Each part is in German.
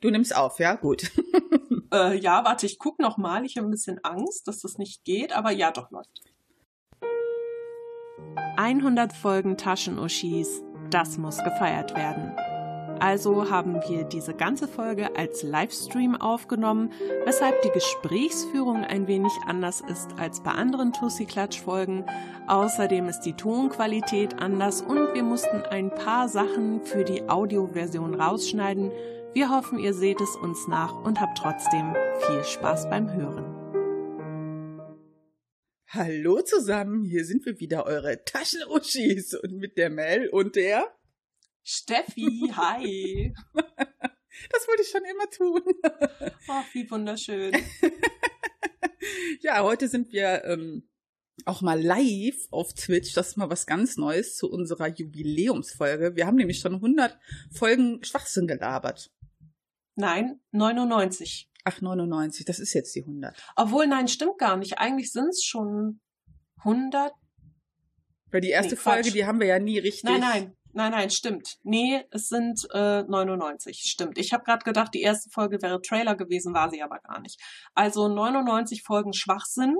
Du nimmst auf, ja? Gut. äh, ja, warte, ich guck noch mal. Ich habe ein bisschen Angst, dass das nicht geht, aber ja, doch läuft. 100 Folgen Taschenuschis. Das muss gefeiert werden. Also haben wir diese ganze Folge als Livestream aufgenommen, weshalb die Gesprächsführung ein wenig anders ist als bei anderen Tussi-Klatsch-Folgen. Außerdem ist die Tonqualität anders und wir mussten ein paar Sachen für die Audioversion rausschneiden. Wir hoffen, ihr seht es uns nach und habt trotzdem viel Spaß beim Hören. Hallo zusammen, hier sind wir wieder, eure Taschenuschis und mit der Mel und der Steffi, hi. Das wollte ich schon immer tun. Oh, wie wunderschön. Ja, heute sind wir ähm, auch mal live auf Twitch. Das ist mal was ganz Neues zu unserer Jubiläumsfolge. Wir haben nämlich schon 100 Folgen Schwachsinn gelabert. Nein, 99. Ach, 99, das ist jetzt die 100. Obwohl, nein, stimmt gar nicht. Eigentlich sind es schon 100. Weil die erste nee, Folge, die haben wir ja nie richtig. Nein, nein, Nein, nein, stimmt. Nee, es sind äh, 99. Stimmt. Ich habe gerade gedacht, die erste Folge wäre Trailer gewesen, war sie aber gar nicht. Also 99 Folgen Schwachsinn,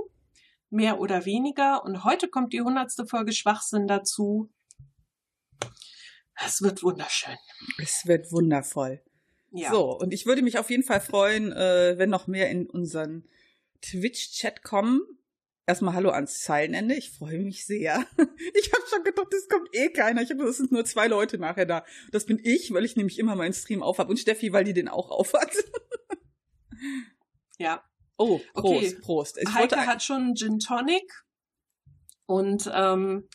mehr oder weniger. Und heute kommt die hundertste Folge Schwachsinn dazu. Es wird wunderschön. Es wird wundervoll. Ja. So, und ich würde mich auf jeden Fall freuen, äh, wenn noch mehr in unseren Twitch-Chat kommen. Erstmal Hallo ans Zeilenende. Ich freue mich sehr. Ich habe schon gedacht, es kommt eh keiner. Ich habe, es sind nur zwei Leute nachher da. Das bin ich, weil ich nämlich immer meinen Stream aufhab und Steffi, weil die den auch aufhat. Ja. Oh, Prost, okay. Prost. Ich Heike hat schon Gin Tonic und ähm,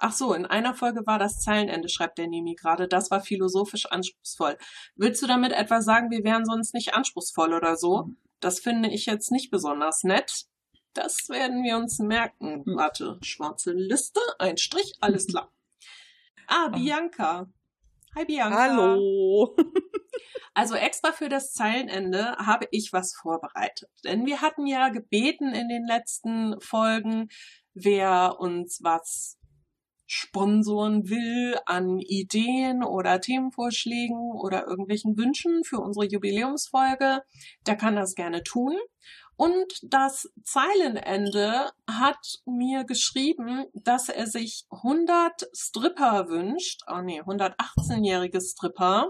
ach so, in einer Folge war das Zeilenende, schreibt der Nemi gerade. Das war philosophisch anspruchsvoll. Willst du damit etwa sagen, wir wären sonst nicht anspruchsvoll oder so? Mhm. Das finde ich jetzt nicht besonders nett. Das werden wir uns merken. Hm. Warte, schwarze Liste, ein Strich, alles klar. Ah, Bianca. Hi Bianca. Hallo. also extra für das Zeilenende habe ich was vorbereitet. Denn wir hatten ja gebeten in den letzten Folgen, wer uns was sponsoren will an Ideen oder Themenvorschlägen oder irgendwelchen Wünschen für unsere Jubiläumsfolge, der kann das gerne tun. Und das Zeilenende hat mir geschrieben, dass er sich 100 Stripper wünscht, oh nee, 118-jährige Stripper,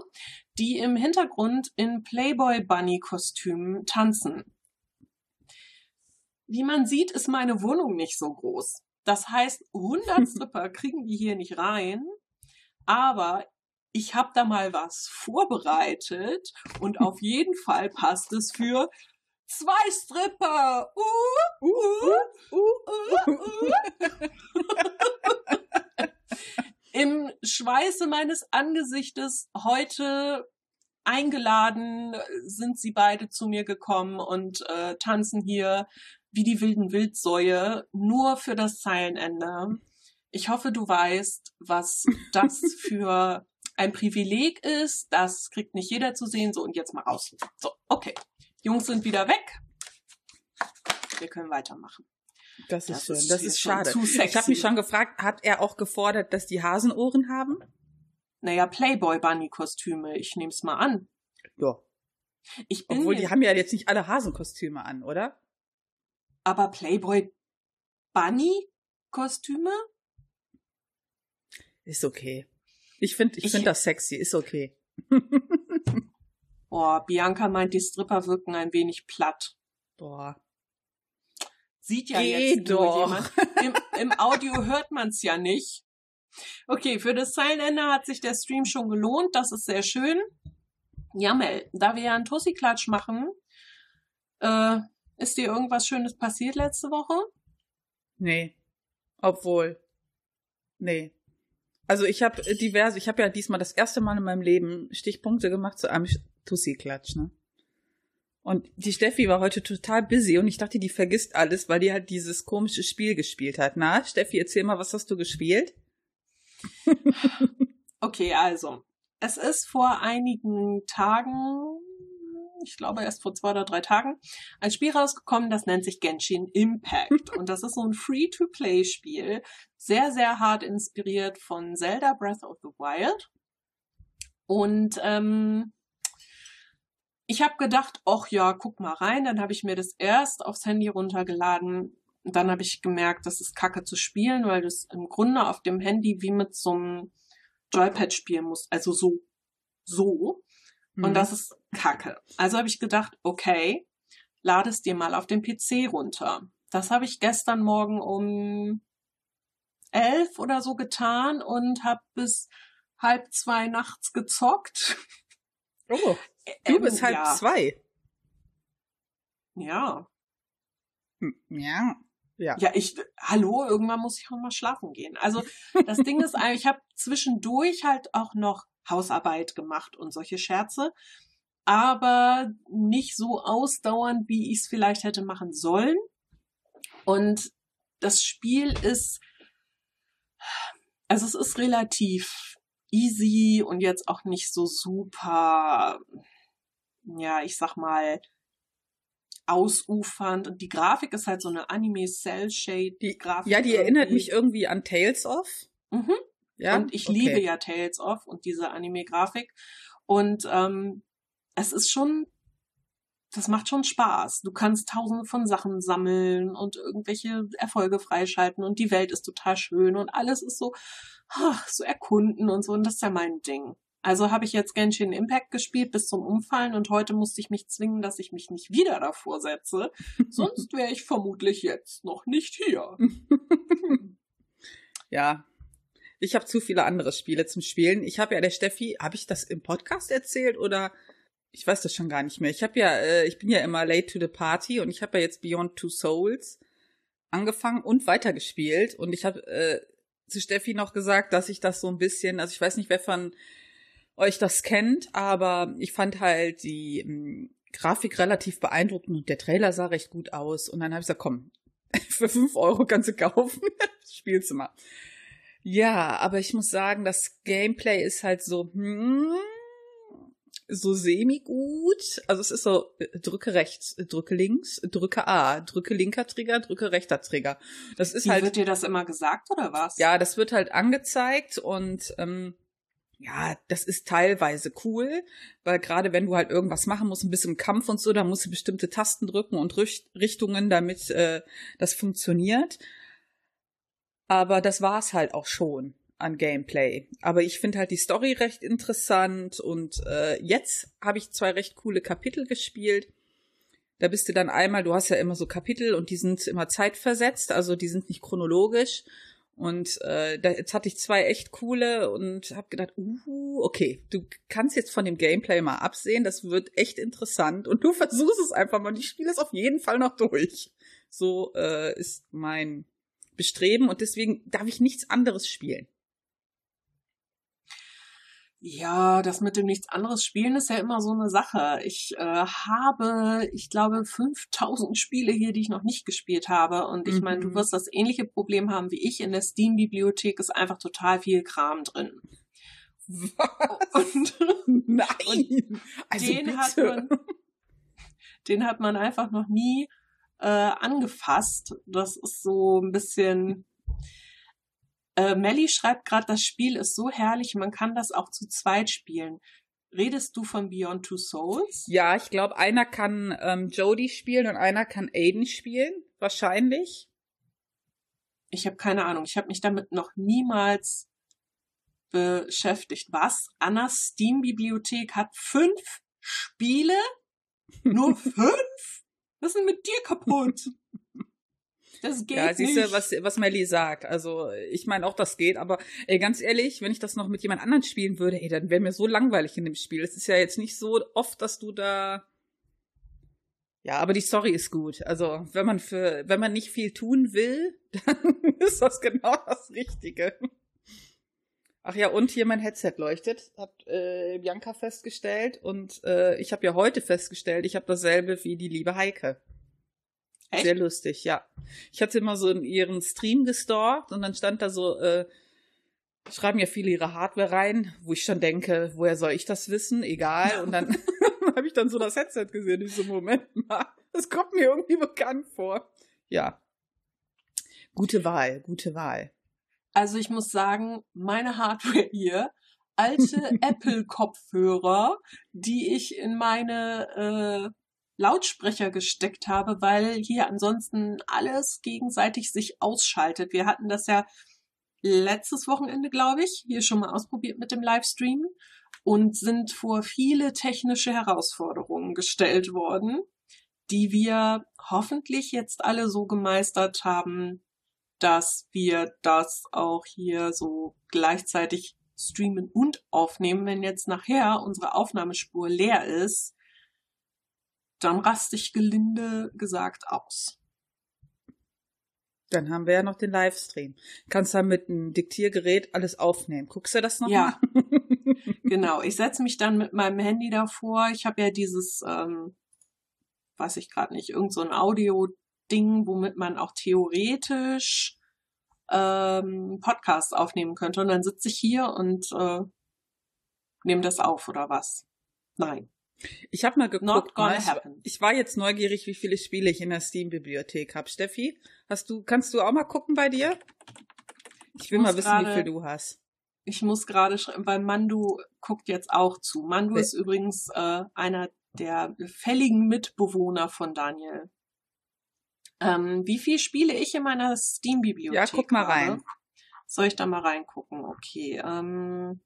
die im Hintergrund in Playboy Bunny Kostümen tanzen. Wie man sieht, ist meine Wohnung nicht so groß. Das heißt, 100 Stripper kriegen die hier nicht rein, aber ich habe da mal was vorbereitet und auf jeden Fall passt es für zwei Stripper. Uh, uh, uh, uh, uh. Im Schweiße meines Angesichtes heute eingeladen sind sie beide zu mir gekommen und äh, tanzen hier wie die wilden Wildsäue nur für das Zeilenende. Ich hoffe, du weißt, was das für ein Privileg ist. Das kriegt nicht jeder zu sehen. So, und jetzt mal raus. So, okay. Jungs sind wieder weg. Wir können weitermachen. Das ist das schön. das ist schade. Ich habe mich schon gefragt, hat er auch gefordert, dass die Hasenohren haben? Naja, Playboy Bunny Kostüme. Ich nehme es mal an. Ja. Ich bin Obwohl die haben ja jetzt nicht alle Hasenkostüme an, oder? Aber Playboy Bunny Kostüme? Ist okay. Ich finde ich, ich finde das sexy, ist okay. Boah, Bianca meint, die Stripper wirken ein wenig platt. Boah. Sieht ja Geh jetzt doch. jemand. Im, Im Audio hört man's ja nicht. Okay, für das Zeilenende hat sich der Stream schon gelohnt. Das ist sehr schön. Ja, Mel, da wir ja einen Tussi-Klatsch machen, äh, ist dir irgendwas Schönes passiert letzte Woche? Nee. Obwohl. Nee. Also ich habe diverse, ich habe ja diesmal das erste Mal in meinem Leben Stichpunkte gemacht zu einem Tussi-Klatsch, ne? Und die Steffi war heute total busy und ich dachte, die vergisst alles, weil die halt dieses komische Spiel gespielt hat. Na, Steffi, erzähl mal, was hast du gespielt? okay, also. Es ist vor einigen Tagen, ich glaube erst vor zwei oder drei Tagen, ein Spiel rausgekommen, das nennt sich Genshin Impact. Und das ist so ein Free-to-Play-Spiel, sehr, sehr hart inspiriert von Zelda Breath of the Wild. Und ähm, ich habe gedacht, ach ja, guck mal rein. Dann habe ich mir das erst aufs Handy runtergeladen. Dann habe ich gemerkt, das ist kacke zu spielen, weil du es im Grunde auf dem Handy wie mit so einem Joypad spielen musst. Also so, so. Mhm. Und das ist kacke. Also habe ich gedacht, okay, lade es dir mal auf dem PC runter. Das habe ich gestern Morgen um elf oder so getan und habe bis halb zwei nachts gezockt. Oh, du ähm, bist halb ja. zwei. Ja. Hm, ja. Ja. ja, ich, hallo, irgendwann muss ich auch mal schlafen gehen. Also das Ding ist, ich habe zwischendurch halt auch noch Hausarbeit gemacht und solche Scherze, aber nicht so ausdauernd, wie ich es vielleicht hätte machen sollen. Und das Spiel ist, also es ist relativ easy und jetzt auch nicht so super, ja, ich sag mal, ausufernd. Und die Grafik ist halt so eine Anime-Cell-Shade-Grafik. Ja, die erinnert mich irgendwie an Tales of. Mhm. Ja, und ich okay. liebe ja Tales of und diese Anime-Grafik. Und ähm, es ist schon, das macht schon Spaß. Du kannst tausende von Sachen sammeln und irgendwelche Erfolge freischalten und die Welt ist total schön und alles ist so, ach, so erkunden und so. Und das ist ja mein Ding. Also habe ich jetzt Genshin Impact gespielt bis zum Umfallen und heute musste ich mich zwingen, dass ich mich nicht wieder davor setze. Sonst wäre ich vermutlich jetzt noch nicht hier. ja. Ich habe zu viele andere Spiele zum Spielen. Ich habe ja der Steffi, habe ich das im Podcast erzählt oder ich weiß das schon gar nicht mehr. Ich habe ja, äh, ich bin ja immer late to the party und ich habe ja jetzt Beyond Two Souls angefangen und weitergespielt und ich habe äh, zu Steffi noch gesagt, dass ich das so ein bisschen, also ich weiß nicht, wer von euch das kennt, aber ich fand halt die ähm, Grafik relativ beeindruckend und der Trailer sah recht gut aus. Und dann habe ich gesagt, komm, für fünf Euro kannst du kaufen. Spielst du mal. Ja, aber ich muss sagen, das Gameplay ist halt so, hm, so semi-gut. Also es ist so, äh, drücke rechts, drücke links, drücke A, drücke linker Trigger, drücke rechter Trigger. Das ist Wie halt. Wird dir das immer gesagt oder was? Ja, das wird halt angezeigt und ähm, ja, das ist teilweise cool, weil gerade wenn du halt irgendwas machen musst, ein bisschen Kampf und so, da musst du bestimmte Tasten drücken und Richtungen, damit äh, das funktioniert. Aber das war's halt auch schon an Gameplay. Aber ich finde halt die Story recht interessant und äh, jetzt habe ich zwei recht coole Kapitel gespielt. Da bist du dann einmal, du hast ja immer so Kapitel und die sind immer zeitversetzt, also die sind nicht chronologisch. Und äh, da, jetzt hatte ich zwei echt coole und habe gedacht, uh, okay, du kannst jetzt von dem Gameplay mal absehen, das wird echt interessant und du versuchst es einfach mal und ich spiele es auf jeden Fall noch durch. So äh, ist mein Bestreben und deswegen darf ich nichts anderes spielen. Ja, das mit dem nichts anderes spielen ist ja immer so eine Sache. Ich äh, habe, ich glaube, 5000 Spiele hier, die ich noch nicht gespielt habe. Und ich mhm. meine, du wirst das ähnliche Problem haben wie ich. In der Steam-Bibliothek ist einfach total viel Kram drin. Was? Und, Nein! Und also den, bitte. Hat man, den hat man einfach noch nie äh, angefasst. Das ist so ein bisschen äh, Melly schreibt gerade, das Spiel ist so herrlich, man kann das auch zu zweit spielen. Redest du von Beyond Two Souls? Ja, ich glaube, einer kann ähm, Jodie spielen und einer kann Aiden spielen, wahrscheinlich. Ich habe keine Ahnung. Ich habe mich damit noch niemals beschäftigt. Was? Annas Steam-Bibliothek hat fünf Spiele? Nur fünf? Was ist denn mit dir kaputt? Das geht ja, siehst du, was, was Melly sagt. Also, ich meine auch, das geht, aber ey, ganz ehrlich, wenn ich das noch mit jemand anderem spielen würde, ey, dann wäre mir so langweilig in dem Spiel. Es ist ja jetzt nicht so oft, dass du da. Ja, aber die Story ist gut. Also, wenn man für, wenn man nicht viel tun will, dann ist das genau das Richtige. Ach ja, und hier mein Headset leuchtet, hat äh, Bianca festgestellt. Und äh, ich habe ja heute festgestellt, ich habe dasselbe wie die liebe Heike. Echt? Sehr lustig, ja. Ich hatte immer so in ihren Stream gestalkt und dann stand da so, äh, schreiben ja viele ihre Hardware rein, wo ich schon denke, woher soll ich das wissen? Egal. Und dann habe ich dann so das Headset gesehen. Ich so, Moment mal, das kommt mir irgendwie bekannt vor. Ja. Gute Wahl, gute Wahl. Also ich muss sagen, meine Hardware hier alte Apple-Kopfhörer, die ich in meine äh, Lautsprecher gesteckt habe, weil hier ansonsten alles gegenseitig sich ausschaltet. Wir hatten das ja letztes Wochenende, glaube ich, hier schon mal ausprobiert mit dem Livestream und sind vor viele technische Herausforderungen gestellt worden, die wir hoffentlich jetzt alle so gemeistert haben, dass wir das auch hier so gleichzeitig streamen und aufnehmen. Wenn jetzt nachher unsere Aufnahmespur leer ist, dann raste ich gelinde gesagt aus. Dann haben wir ja noch den Livestream. Kannst dann mit einem Diktiergerät alles aufnehmen. Guckst du das noch ja. mal? genau. Ich setze mich dann mit meinem Handy davor. Ich habe ja dieses, ähm, weiß ich gerade nicht, irgend so ein Audio-Ding, womit man auch theoretisch ähm, Podcast aufnehmen könnte. Und dann sitze ich hier und äh, nehme das auf oder was? Nein. Ich habe mal geguckt. Mal, ich, ich, war jetzt neugierig, wie viele Spiele ich in der Steam-Bibliothek habe. Steffi, hast du, kannst du auch mal gucken bei dir? Ich, ich will mal wissen, grade, wie viel du hast. Ich muss gerade schreiben, weil Mandu guckt jetzt auch zu. Mandu ist übrigens äh, einer der fälligen Mitbewohner von Daniel. Ähm, wie viel spiele ich in meiner Steam-Bibliothek? Ja, guck mal rein. Soll ich da mal reingucken? Okay. Ähm,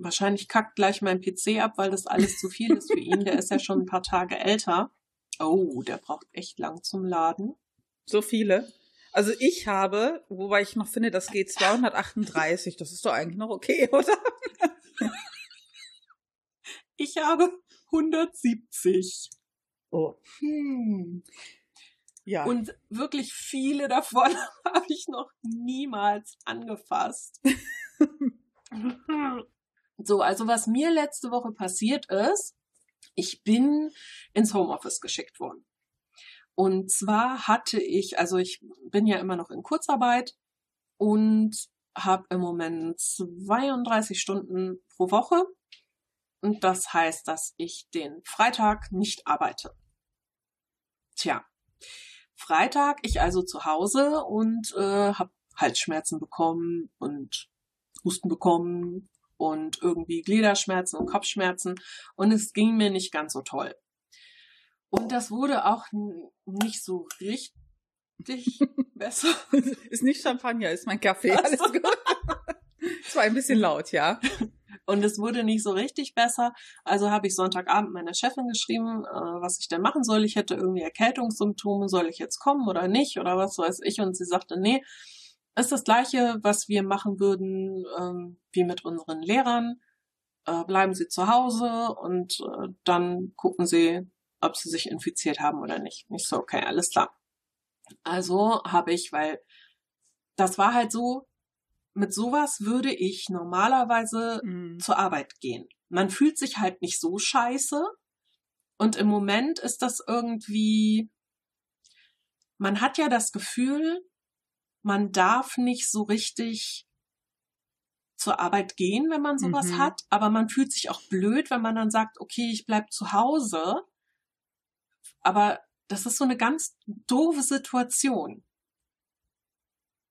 Wahrscheinlich kackt gleich mein PC ab, weil das alles zu viel ist für ihn. Der ist ja schon ein paar Tage älter. Oh, der braucht echt lang zum Laden. So viele? Also ich habe, wobei ich noch finde, das geht 238. Das ist doch eigentlich noch okay, oder? Ich habe 170. Oh. Hm. Ja. Und wirklich viele davon habe ich noch niemals angefasst. So, also was mir letzte Woche passiert ist, ich bin ins Homeoffice geschickt worden. Und zwar hatte ich, also ich bin ja immer noch in Kurzarbeit und habe im Moment 32 Stunden pro Woche. Und das heißt, dass ich den Freitag nicht arbeite. Tja, Freitag ich also zu Hause und äh, habe Halsschmerzen bekommen und Husten bekommen und irgendwie Gliederschmerzen und Kopfschmerzen und es ging mir nicht ganz so toll. Und das wurde auch nicht so richtig besser. Ist nicht Champagner, ist mein Kaffee. Alles gut. Es war ein bisschen laut, ja. Und es wurde nicht so richtig besser. Also habe ich Sonntagabend meiner Chefin geschrieben, äh, was ich denn machen soll. Ich hätte irgendwie Erkältungssymptome. Soll ich jetzt kommen oder nicht? Oder was weiß ich? Und sie sagte, nee, ist das gleiche, was wir machen würden ähm, wie mit unseren Lehrern. Äh, bleiben Sie zu Hause und äh, dann gucken Sie, ob Sie sich infiziert haben oder nicht. Nicht so, okay, alles klar. Also habe ich, weil das war halt so, mit sowas würde ich normalerweise mhm. zur Arbeit gehen. Man fühlt sich halt nicht so scheiße. Und im Moment ist das irgendwie, man hat ja das Gefühl, man darf nicht so richtig zur Arbeit gehen, wenn man sowas mhm. hat, aber man fühlt sich auch blöd, wenn man dann sagt, okay, ich bleib zu Hause. Aber das ist so eine ganz doofe Situation.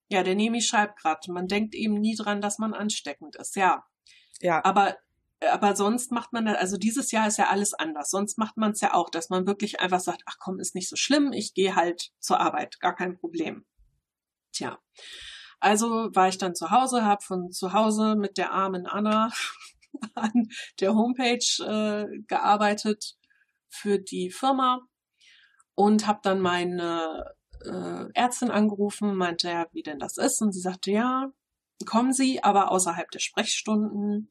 Ja, der Nemi schreibt gerade, man denkt eben nie dran, dass man ansteckend ist. Ja. Ja. Aber aber sonst macht man, also dieses Jahr ist ja alles anders. Sonst macht man es ja auch, dass man wirklich einfach sagt, ach komm, ist nicht so schlimm, ich gehe halt zur Arbeit, gar kein Problem. Tja, also war ich dann zu Hause, habe von zu Hause mit der armen Anna an der Homepage äh, gearbeitet für die Firma und habe dann meine äh, Ärztin angerufen, meinte ja, wie denn das ist und sie sagte, ja, kommen Sie, aber außerhalb der Sprechstunden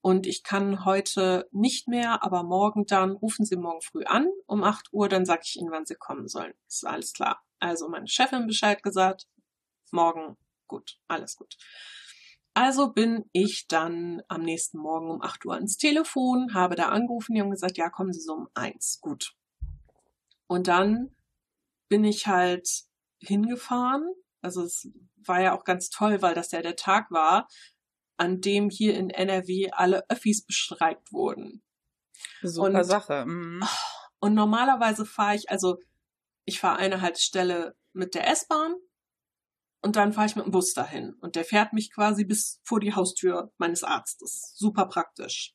und ich kann heute nicht mehr, aber morgen dann, rufen Sie morgen früh an um 8 Uhr, dann sage ich Ihnen, wann Sie kommen sollen. Ist alles klar. Also meine Chefin Bescheid gesagt, morgen gut, alles gut. Also bin ich dann am nächsten Morgen um 8 Uhr ins Telefon, habe da angerufen, die haben gesagt, ja, kommen Sie so um eins, gut. Und dann bin ich halt hingefahren. Also es war ja auch ganz toll, weil das ja der Tag war, an dem hier in NRW alle Öffis bestreikt wurden. Super und, Sache. Mhm. Und normalerweise fahre ich, also ich fahre eine Haltestelle mit der S-Bahn und dann fahre ich mit dem Bus dahin. Und der fährt mich quasi bis vor die Haustür meines Arztes. Super praktisch.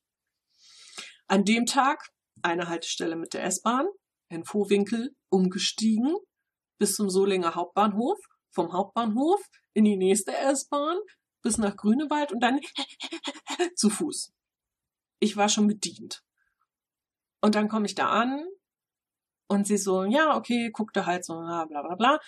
An dem Tag eine Haltestelle mit der S-Bahn, in Vohwinkel umgestiegen bis zum Solinger Hauptbahnhof, vom Hauptbahnhof in die nächste S-Bahn bis nach Grünewald und dann zu Fuß. Ich war schon bedient. Und dann komme ich da an und sie so, ja, okay, guckte halt so, bla bla bla.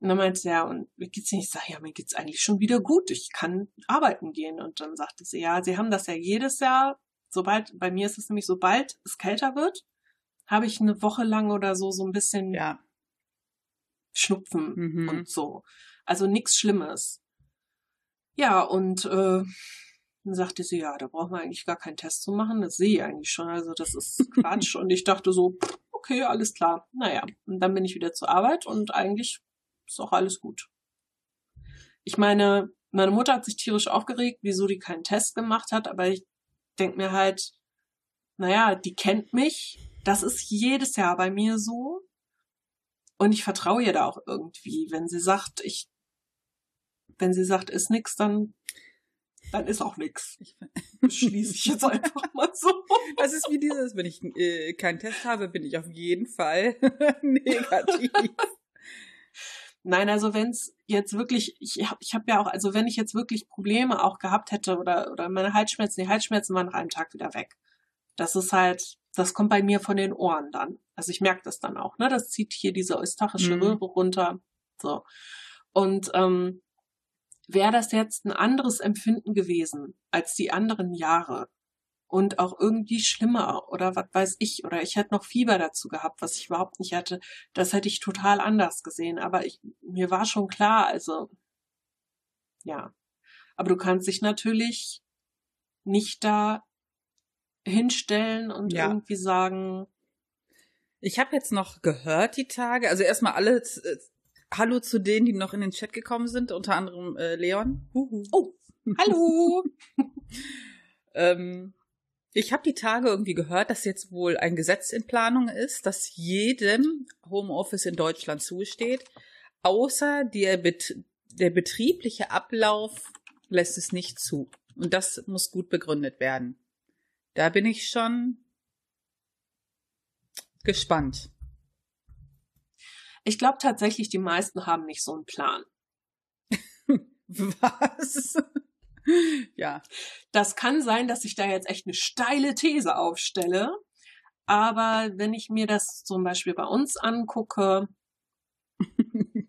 Und dann meinte sie, ja, und mir geht's nicht? Ich sage, ja, mir geht's eigentlich schon wieder gut. Ich kann arbeiten gehen. Und dann sagte sie, ja, sie haben das ja jedes Jahr, sobald, bei mir ist es nämlich, sobald es kälter wird, habe ich eine Woche lang oder so so ein bisschen Ja. Schnupfen Mhm. und so. Also nichts Schlimmes. Ja, und äh, dann sagte sie, ja, da braucht man eigentlich gar keinen Test zu machen. Das sehe ich eigentlich schon. Also das ist Quatsch. und ich dachte so, okay, alles klar. Naja, und dann bin ich wieder zur Arbeit und eigentlich ist auch alles gut. Ich meine, meine Mutter hat sich tierisch aufgeregt, wieso die keinen Test gemacht hat, aber ich denk mir halt, naja, die kennt mich. Das ist jedes Jahr bei mir so. Und ich vertraue ihr da auch irgendwie. Wenn sie sagt, ich, wenn sie sagt, ist nix, dann, dann ist auch nix. Ich, Schließe ich jetzt einfach mal so. das ist wie dieses, wenn ich äh, keinen Test habe, bin ich auf jeden Fall negativ. Nein, also wenn es jetzt wirklich, ich habe ich hab ja auch, also wenn ich jetzt wirklich Probleme auch gehabt hätte oder, oder meine Halsschmerzen, die Halsschmerzen waren nach einem Tag wieder weg. Das ist halt, das kommt bei mir von den Ohren dann. Also ich merke das dann auch, ne? Das zieht hier diese eustachische Mhm. Röhre runter. So. Und ähm, wäre das jetzt ein anderes Empfinden gewesen als die anderen Jahre und auch irgendwie schlimmer oder was weiß ich, oder ich hätte noch Fieber dazu gehabt, was ich überhaupt nicht hatte, das hätte ich total anders gesehen. Aber ich, mir war schon klar, also ja. Aber du kannst dich natürlich nicht da hinstellen und Ja. irgendwie sagen, Ich habe jetzt noch gehört die Tage, also erstmal alle äh, Hallo zu denen, die noch in den Chat gekommen sind, unter anderem äh, Leon. Huhu. oh, hallo. Ähm, ich habe die Tage irgendwie gehört, dass jetzt wohl ein Gesetz in Planung ist, dass jedem Homeoffice in Deutschland zusteht, außer der, Bet der betriebliche Ablauf lässt es nicht zu. Und das muss gut begründet werden. Da bin ich schon gespannt. Ich glaube tatsächlich, die meisten haben nicht so einen Plan. Was? ja. Das kann sein, dass ich da jetzt echt eine steile These aufstelle. Aber wenn ich mir das zum Beispiel bei uns angucke,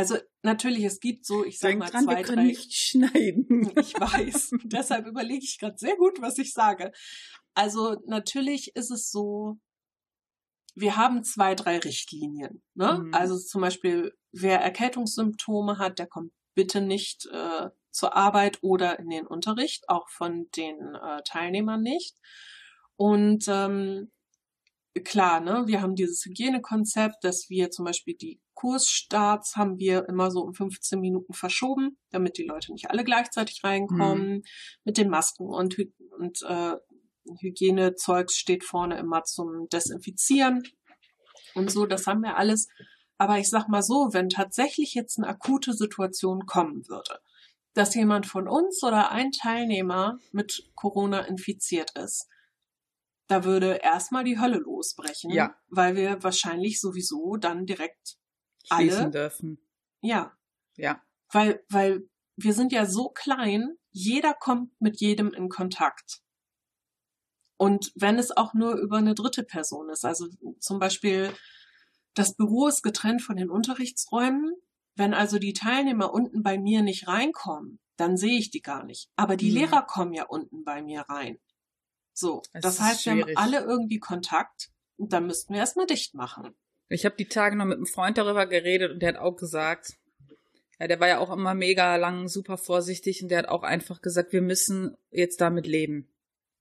also natürlich, es gibt so, ich sag Denk mal, dran, zwei, wir können drei. nicht schneiden. Ich weiß. Deshalb überlege ich gerade sehr gut, was ich sage. Also natürlich ist es so, wir haben zwei, drei Richtlinien. Ne? Mhm. Also zum Beispiel, wer Erkältungssymptome hat, der kommt bitte nicht äh, zur Arbeit oder in den Unterricht, auch von den äh, Teilnehmern nicht. Und ähm, klar, ne, wir haben dieses Hygienekonzept, dass wir zum Beispiel die Kursstarts haben wir immer so um 15 Minuten verschoben, damit die Leute nicht alle gleichzeitig reinkommen. Mit den Masken und, Hy und äh, Hygienezeugs steht vorne immer zum Desinfizieren und so, das haben wir alles. Aber ich sag mal so, wenn tatsächlich jetzt eine akute Situation kommen würde, dass jemand von uns oder ein Teilnehmer mit Corona infiziert ist, da würde erstmal die Hölle losbrechen, Ja. weil wir wahrscheinlich sowieso dann direkt Schließen alle, dürfen. ja, Ja. weil, weil wir sind ja so klein, jeder kommt mit jedem in Kontakt. Und wenn es auch nur über eine dritte Person ist, also zum Beispiel das Büro ist getrennt von den Unterrichtsräumen, wenn also die Teilnehmer unten bei mir nicht reinkommen, dann sehe ich die gar nicht. Aber die Mhm. Lehrer kommen ja unten bei mir rein. So, das ist heißt, wir haben alle irgendwie Kontakt und dann müssten wir erstmal dicht machen. Ich habe die Tage noch mit einem Freund darüber geredet und der hat auch gesagt, ja, der war ja auch immer mega lang super vorsichtig und der hat auch einfach gesagt, wir müssen jetzt damit leben.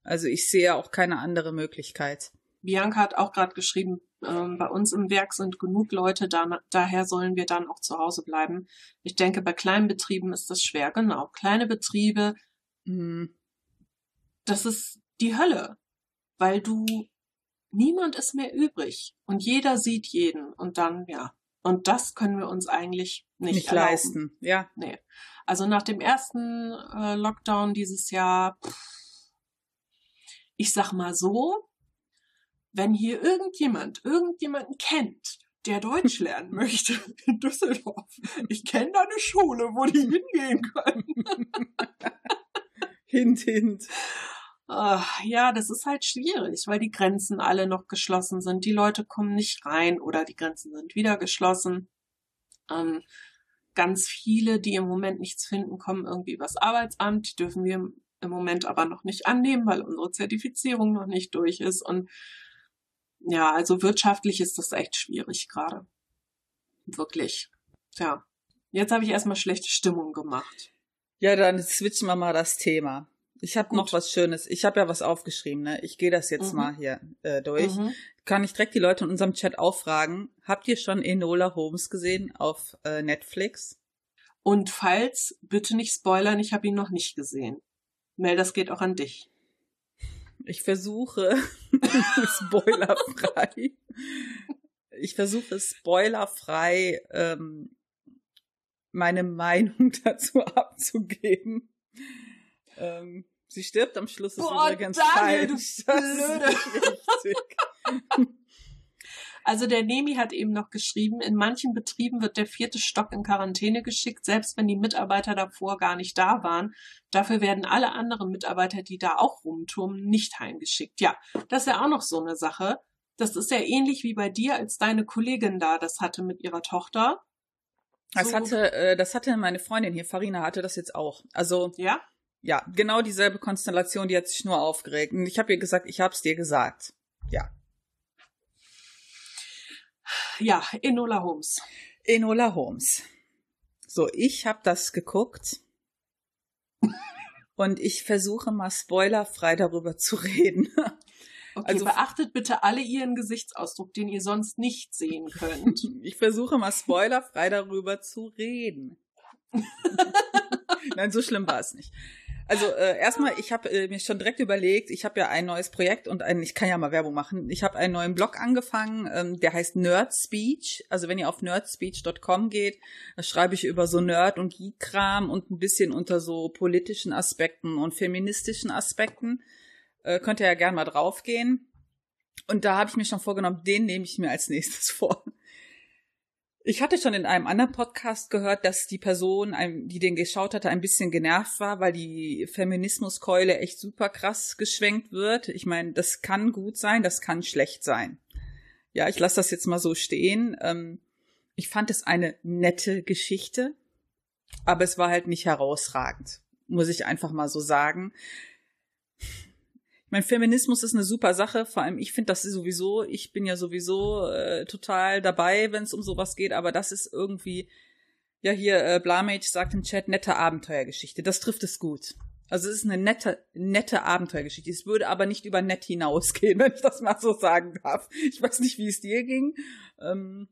Also ich sehe auch keine andere Möglichkeit. Bianca hat auch gerade geschrieben, ähm, bei uns im Werk sind genug Leute, da, daher sollen wir dann auch zu Hause bleiben. Ich denke, bei kleinen Betrieben ist das schwer. Genau, kleine Betriebe, Hm, das ist die Hölle, weil du, niemand ist mehr übrig und jeder sieht jeden und dann, ja, Und das können wir uns eigentlich nicht, nicht leisten. Ja. Nee. Also nach dem ersten äh, Lockdown dieses Jahr, pff, ich sag mal so, wenn hier irgendjemand irgendjemanden kennt, der Deutsch lernen möchte in Düsseldorf, ich kenne da eine Schule, wo die hingehen können. hint, hint. Uh, ja, das ist halt schwierig, weil die Grenzen alle noch geschlossen sind. Die Leute kommen nicht rein oder die Grenzen sind wieder geschlossen. Ähm, ganz viele, die im Moment nichts finden, kommen irgendwie übers Arbeitsamt. Die dürfen wir im Moment aber noch nicht annehmen, weil unsere Zertifizierung noch nicht durch ist. Und ja, also wirtschaftlich ist das echt schwierig gerade. Wirklich. Ja. Jetzt habe ich erstmal schlechte Stimmung gemacht. Ja, dann switchen wir mal das Thema. Ich habe noch was Schönes. Ich habe ja was aufgeschrieben, ne? Ich gehe das jetzt mhm. mal hier äh, durch. Mhm. Kann ich direkt die Leute in unserem Chat auch fragen. Habt ihr schon Enola Holmes gesehen auf äh, Netflix? Und falls, bitte nicht spoilern, ich habe ihn noch nicht gesehen. Mel, das geht auch an dich. Ich versuche spoilerfrei. ich versuche spoilerfrei ähm, meine Meinung dazu abzugeben. Ähm, sie stirbt am Schluss, ist Boah, übrigens Daniel, falsch. Du blöde. Also der Nemi hat eben noch geschrieben, in manchen Betrieben wird der vierte Stock in Quarantäne geschickt, selbst wenn die Mitarbeiter davor gar nicht da waren. Dafür werden alle anderen Mitarbeiter, die da auch rumturmen, nicht heimgeschickt. Ja, das ist ja auch noch so eine Sache. Das ist ja ähnlich wie bei dir, als deine Kollegin da das hatte mit ihrer Tochter. Das so. hatte, äh, das hatte meine Freundin hier, Farina, hatte das jetzt auch. Also ja, ja, genau dieselbe Konstellation, die hat sich nur aufgeregt. Und ich habe ihr gesagt, ich hab's dir gesagt. Ja. Ja, Enola Holmes. Enola Holmes. So, ich habe das geguckt. und ich versuche mal spoilerfrei darüber zu reden. Okay, also beachtet bitte alle ihren Gesichtsausdruck, den ihr sonst nicht sehen könnt. ich versuche mal spoilerfrei darüber zu reden. Nein, so schlimm war es nicht. Also äh, erstmal, ich habe äh, mir schon direkt überlegt, ich habe ja ein neues Projekt und ein, ich kann ja mal Werbung machen. Ich habe einen neuen Blog angefangen, ähm, der heißt Nerd Speech. Also wenn ihr auf nerdspeech.com geht, da schreibe ich über so Nerd und Geek-Kram und ein bisschen unter so politischen Aspekten und feministischen Aspekten. Äh, könnt ihr ja gern mal draufgehen. Und da habe ich mir schon vorgenommen, den nehme ich mir als nächstes vor. Ich hatte schon in einem anderen Podcast gehört, dass die Person, die den geschaut hatte, ein bisschen genervt war, weil die Feminismuskeule echt super krass geschwenkt wird. Ich meine, das kann gut sein, das kann schlecht sein. Ja, ich lasse das jetzt mal so stehen. Ähm, ich fand es eine nette Geschichte, aber es war halt nicht herausragend, muss ich einfach mal so sagen mein Feminismus ist eine super Sache, vor allem ich finde das sowieso, ich bin ja sowieso äh, total dabei, wenn es um sowas geht, aber das ist irgendwie, ja hier, äh, Blamage sagt im Chat, nette Abenteuergeschichte. Das trifft es gut. Also es ist eine nette, nette Abenteuergeschichte. Es würde aber nicht über nett hinausgehen, wenn ich das mal so sagen darf. Ich weiß nicht, wie es dir ging. Ähm,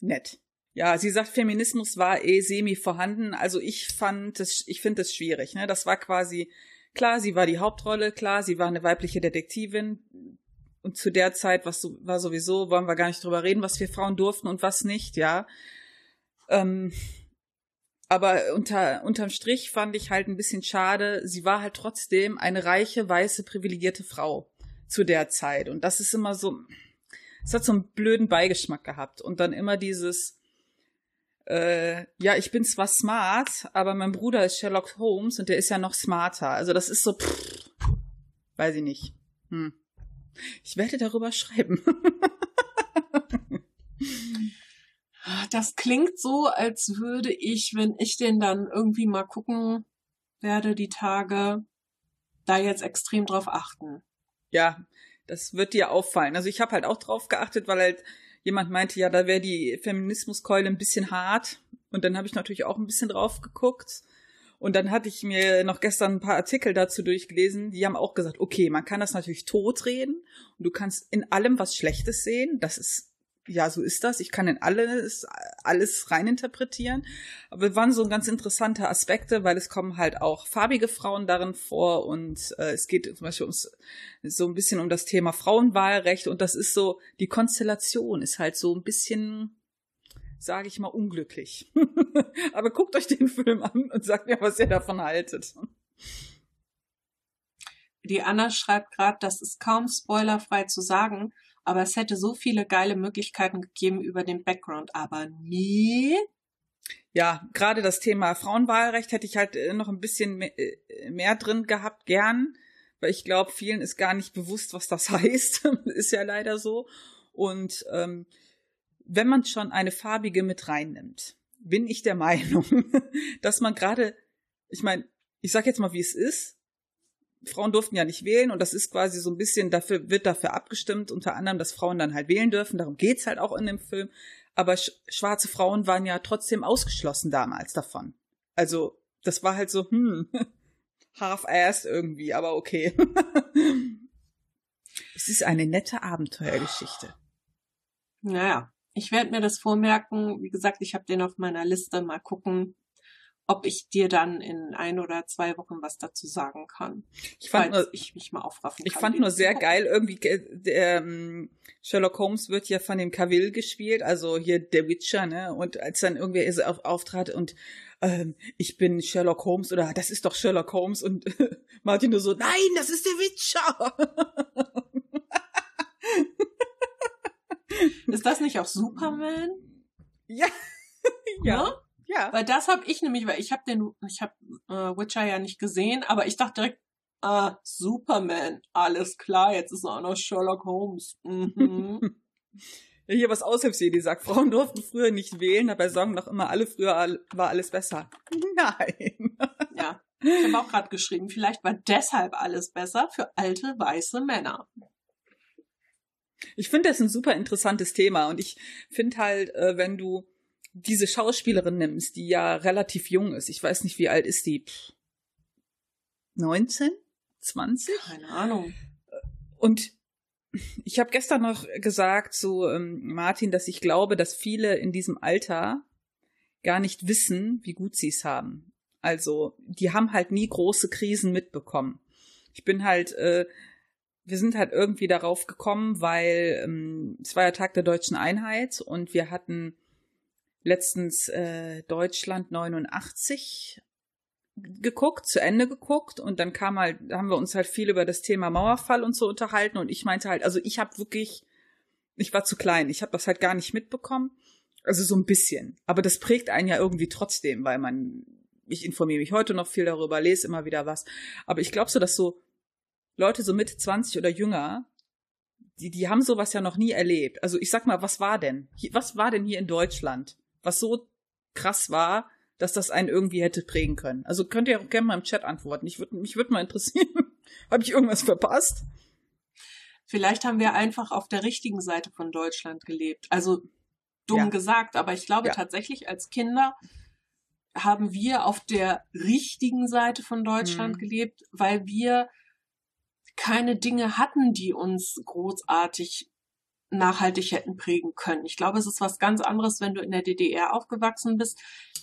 nett. Ja, sie sagt, Feminismus war eh semi vorhanden. Also ich fand es, ich finde es schwierig. Ne? Das war quasi Klar, sie war die Hauptrolle, klar, sie war eine weibliche Detektivin. Und zu der Zeit was war sowieso, wollen wir gar nicht drüber reden, was wir Frauen durften und was nicht, ja. Ähm, aber unter, unterm Strich fand ich halt ein bisschen schade, sie war halt trotzdem eine reiche, weiße, privilegierte Frau zu der Zeit. Und das ist immer so, es hat so einen blöden Beigeschmack gehabt. Und dann immer dieses, äh, ja, ich bin zwar smart, aber mein Bruder ist Sherlock Holmes und der ist ja noch smarter. Also das ist so, pff, weiß ich nicht. Hm. Ich werde darüber schreiben. das klingt so, als würde ich, wenn ich den dann irgendwie mal gucken werde, die Tage, da jetzt extrem drauf achten. Ja, das wird dir auffallen. Also ich habe halt auch drauf geachtet, weil halt jemand meinte, ja, da wäre die Feminismuskeule ein bisschen hart. Und dann habe ich natürlich auch ein bisschen drauf geguckt. Und dann hatte ich mir noch gestern ein paar Artikel dazu durchgelesen, die haben auch gesagt, okay, man kann das natürlich totreden und du kannst in allem was Schlechtes sehen. Das ist ja, so ist das. Ich kann in alles, alles reininterpretieren. Aber es waren so ganz interessante Aspekte, weil es kommen halt auch farbige Frauen darin vor und äh, es geht zum Beispiel ums, so ein bisschen um das Thema Frauenwahlrecht und das ist so, die Konstellation ist halt so ein bisschen sage ich mal, unglücklich. Aber guckt euch den Film an und sagt mir, was ihr davon haltet. Die Anna schreibt gerade, das ist kaum spoilerfrei zu sagen, aber es hätte so viele geile Möglichkeiten gegeben über den Background. Aber nee. Ja, gerade das Thema Frauenwahlrecht hätte ich halt äh, noch ein bisschen mehr, äh, mehr drin gehabt, gern, weil ich glaube, vielen ist gar nicht bewusst, was das heißt. ist ja leider so. Und ähm, wenn man schon eine farbige mit reinnimmt, bin ich der Meinung, dass man gerade, ich meine, ich sag jetzt mal, wie es ist. Frauen durften ja nicht wählen und das ist quasi so ein bisschen dafür, wird dafür abgestimmt, unter anderem, dass Frauen dann halt wählen dürfen. Darum geht's halt auch in dem Film. Aber sch schwarze Frauen waren ja trotzdem ausgeschlossen damals davon. Also, das war halt so, hm, half-assed irgendwie, aber okay. es ist eine nette Abenteuergeschichte. Naja, ich werde mir das vormerken. Wie gesagt, ich habe den auf meiner Liste. Mal gucken, ob ich dir dann in ein oder zwei Wochen was dazu sagen kann. Ich fand nur, ich mich mal aufraffen Ich fand nur sehr geil, irgendwie, der, ähm, Sherlock Holmes wird ja von dem Cavill gespielt, also hier der Witcher, ne, und als dann irgendwie er auf, auftrat und ähm, ich bin Sherlock Holmes oder das ist doch Sherlock Holmes und Martin nur so, nein, das ist der Witcher. ist das nicht auch Superman? Ja. ja. Ne? Ja. Weil das habe ich nämlich, weil ich habe den, ich habe äh, Witcher ja nicht gesehen, aber ich dachte direkt, ah, Superman, alles klar, jetzt ist er auch noch Sherlock Holmes. Mhm. ja, hier was Aushilfsjedi sagt, Frauen durften früher nicht wählen, dabei sagen noch immer alle, früher war alles besser. Nein. ja, ich habe auch gerade geschrieben, vielleicht war deshalb alles besser für alte weiße Männer. Ich finde das ein super interessantes Thema und ich finde halt, äh, wenn du diese Schauspielerin nimmst, die ja relativ jung ist, ich weiß nicht, wie alt ist die? 19? 20? Keine Ahnung. Und ich habe gestern noch gesagt zu ähm, Martin, dass ich glaube, dass viele in diesem Alter gar nicht wissen, wie gut sie es haben. Also, die haben halt nie große Krisen mitbekommen. Ich bin halt, äh, wir sind halt irgendwie darauf gekommen, weil ähm, es war ja Tag der deutschen Einheit und wir hatten letztens äh, Deutschland 89 geguckt, zu Ende geguckt und dann kam halt, haben wir uns halt viel über das Thema Mauerfall und so unterhalten und ich meinte halt, also ich habe wirklich, ich war zu klein, ich habe das halt gar nicht mitbekommen, also so ein bisschen, aber das prägt einen ja irgendwie trotzdem, weil man, ich informiere mich heute noch viel darüber, lese immer wieder was, aber ich glaube so, dass so Leute so Mitte 20 oder jünger, die, die haben sowas ja noch nie erlebt. Also ich sag mal, was war denn? Was war denn hier in Deutschland? Was so krass war, dass das einen irgendwie hätte prägen können. Also könnt ihr auch gerne mal im Chat antworten. Ich würd, mich würde mal interessieren, habe ich irgendwas verpasst? Vielleicht haben wir einfach auf der richtigen Seite von Deutschland gelebt. Also dumm ja. gesagt, aber ich glaube ja. tatsächlich als Kinder haben wir auf der richtigen Seite von Deutschland hm. gelebt, weil wir keine Dinge hatten, die uns großartig nachhaltig hätten prägen können. Ich glaube, es ist was ganz anderes, wenn du in der DDR aufgewachsen bist.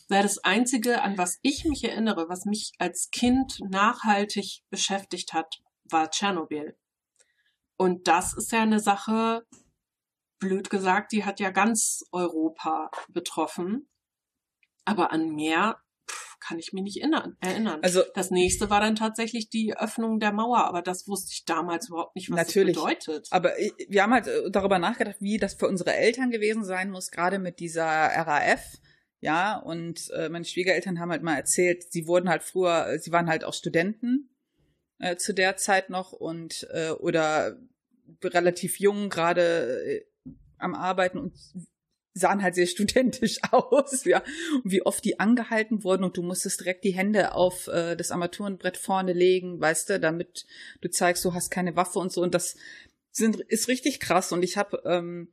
Weil das Einzige, an was ich mich erinnere, was mich als Kind nachhaltig beschäftigt hat, war Tschernobyl. Und das ist ja eine Sache, blöd gesagt, die hat ja ganz Europa betroffen. Aber an mehr kann ich mich nicht erinnern. Also das nächste war dann tatsächlich die Öffnung der Mauer, aber das wusste ich damals überhaupt nicht, was natürlich, das bedeutet. Aber wir haben halt äh, darüber nachgedacht, wie das für unsere Eltern gewesen sein muss, gerade mit dieser RAF. Ja, und äh, meine Schwiegereltern haben halt mal erzählt, sie wurden halt früher, äh, sie waren halt auch Studenten äh, zu der Zeit noch und äh, oder relativ jung gerade äh, am Arbeiten und sahen halt sehr studentisch aus, ja. Und wie oft die angehalten wurden und du musstest direkt die Hände auf äh, das Armaturenbrett vorne legen, weißt du, damit du zeigst, du hast keine Waffe und so. Und das sind, ist richtig krass. Und ich habe ähm,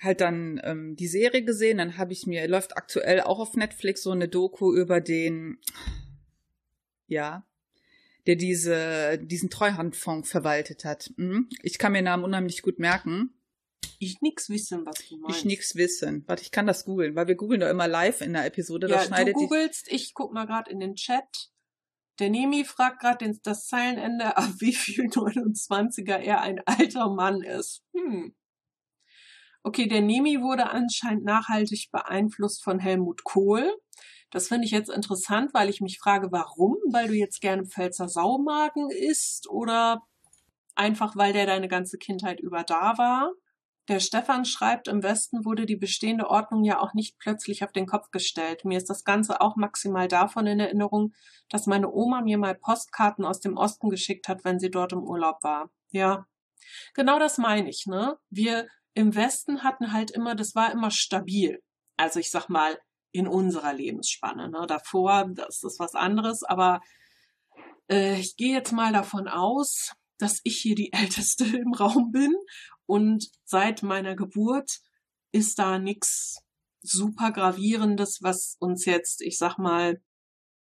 halt dann ähm, die Serie gesehen, dann habe ich mir, läuft aktuell auch auf Netflix so eine Doku über den, ja, der diese, diesen Treuhandfonds verwaltet hat. Mhm. Ich kann mir Namen unheimlich gut merken. Ich nix wissen, was du meinst. Ich nix wissen. Warte, ich kann das googeln, weil wir googeln doch immer live in der Episode. Ja, du googelst, ich guck mal gerade in den Chat. Der Nemi fragt gerade das Zeilenende, ab wie viel 29er er ein alter Mann ist. Hm. Okay, der Nemi wurde anscheinend nachhaltig beeinflusst von Helmut Kohl. Das finde ich jetzt interessant, weil ich mich frage, warum? Weil du jetzt gerne Pfälzer Saumagen isst oder einfach weil der deine ganze Kindheit über da war? Der Stefan schreibt, im Westen wurde die bestehende Ordnung ja auch nicht plötzlich auf den Kopf gestellt. Mir ist das Ganze auch maximal davon in Erinnerung, dass meine Oma mir mal Postkarten aus dem Osten geschickt hat, wenn sie dort im Urlaub war. Ja, genau das meine ich, ne? Wir im Westen hatten halt immer, das war immer stabil. Also ich sag mal, in unserer Lebensspanne. Ne? Davor, das ist was anderes, aber äh, ich gehe jetzt mal davon aus, dass ich hier die Älteste im Raum bin und seit meiner Geburt ist da nichts super gravierendes, was uns jetzt, ich sag mal,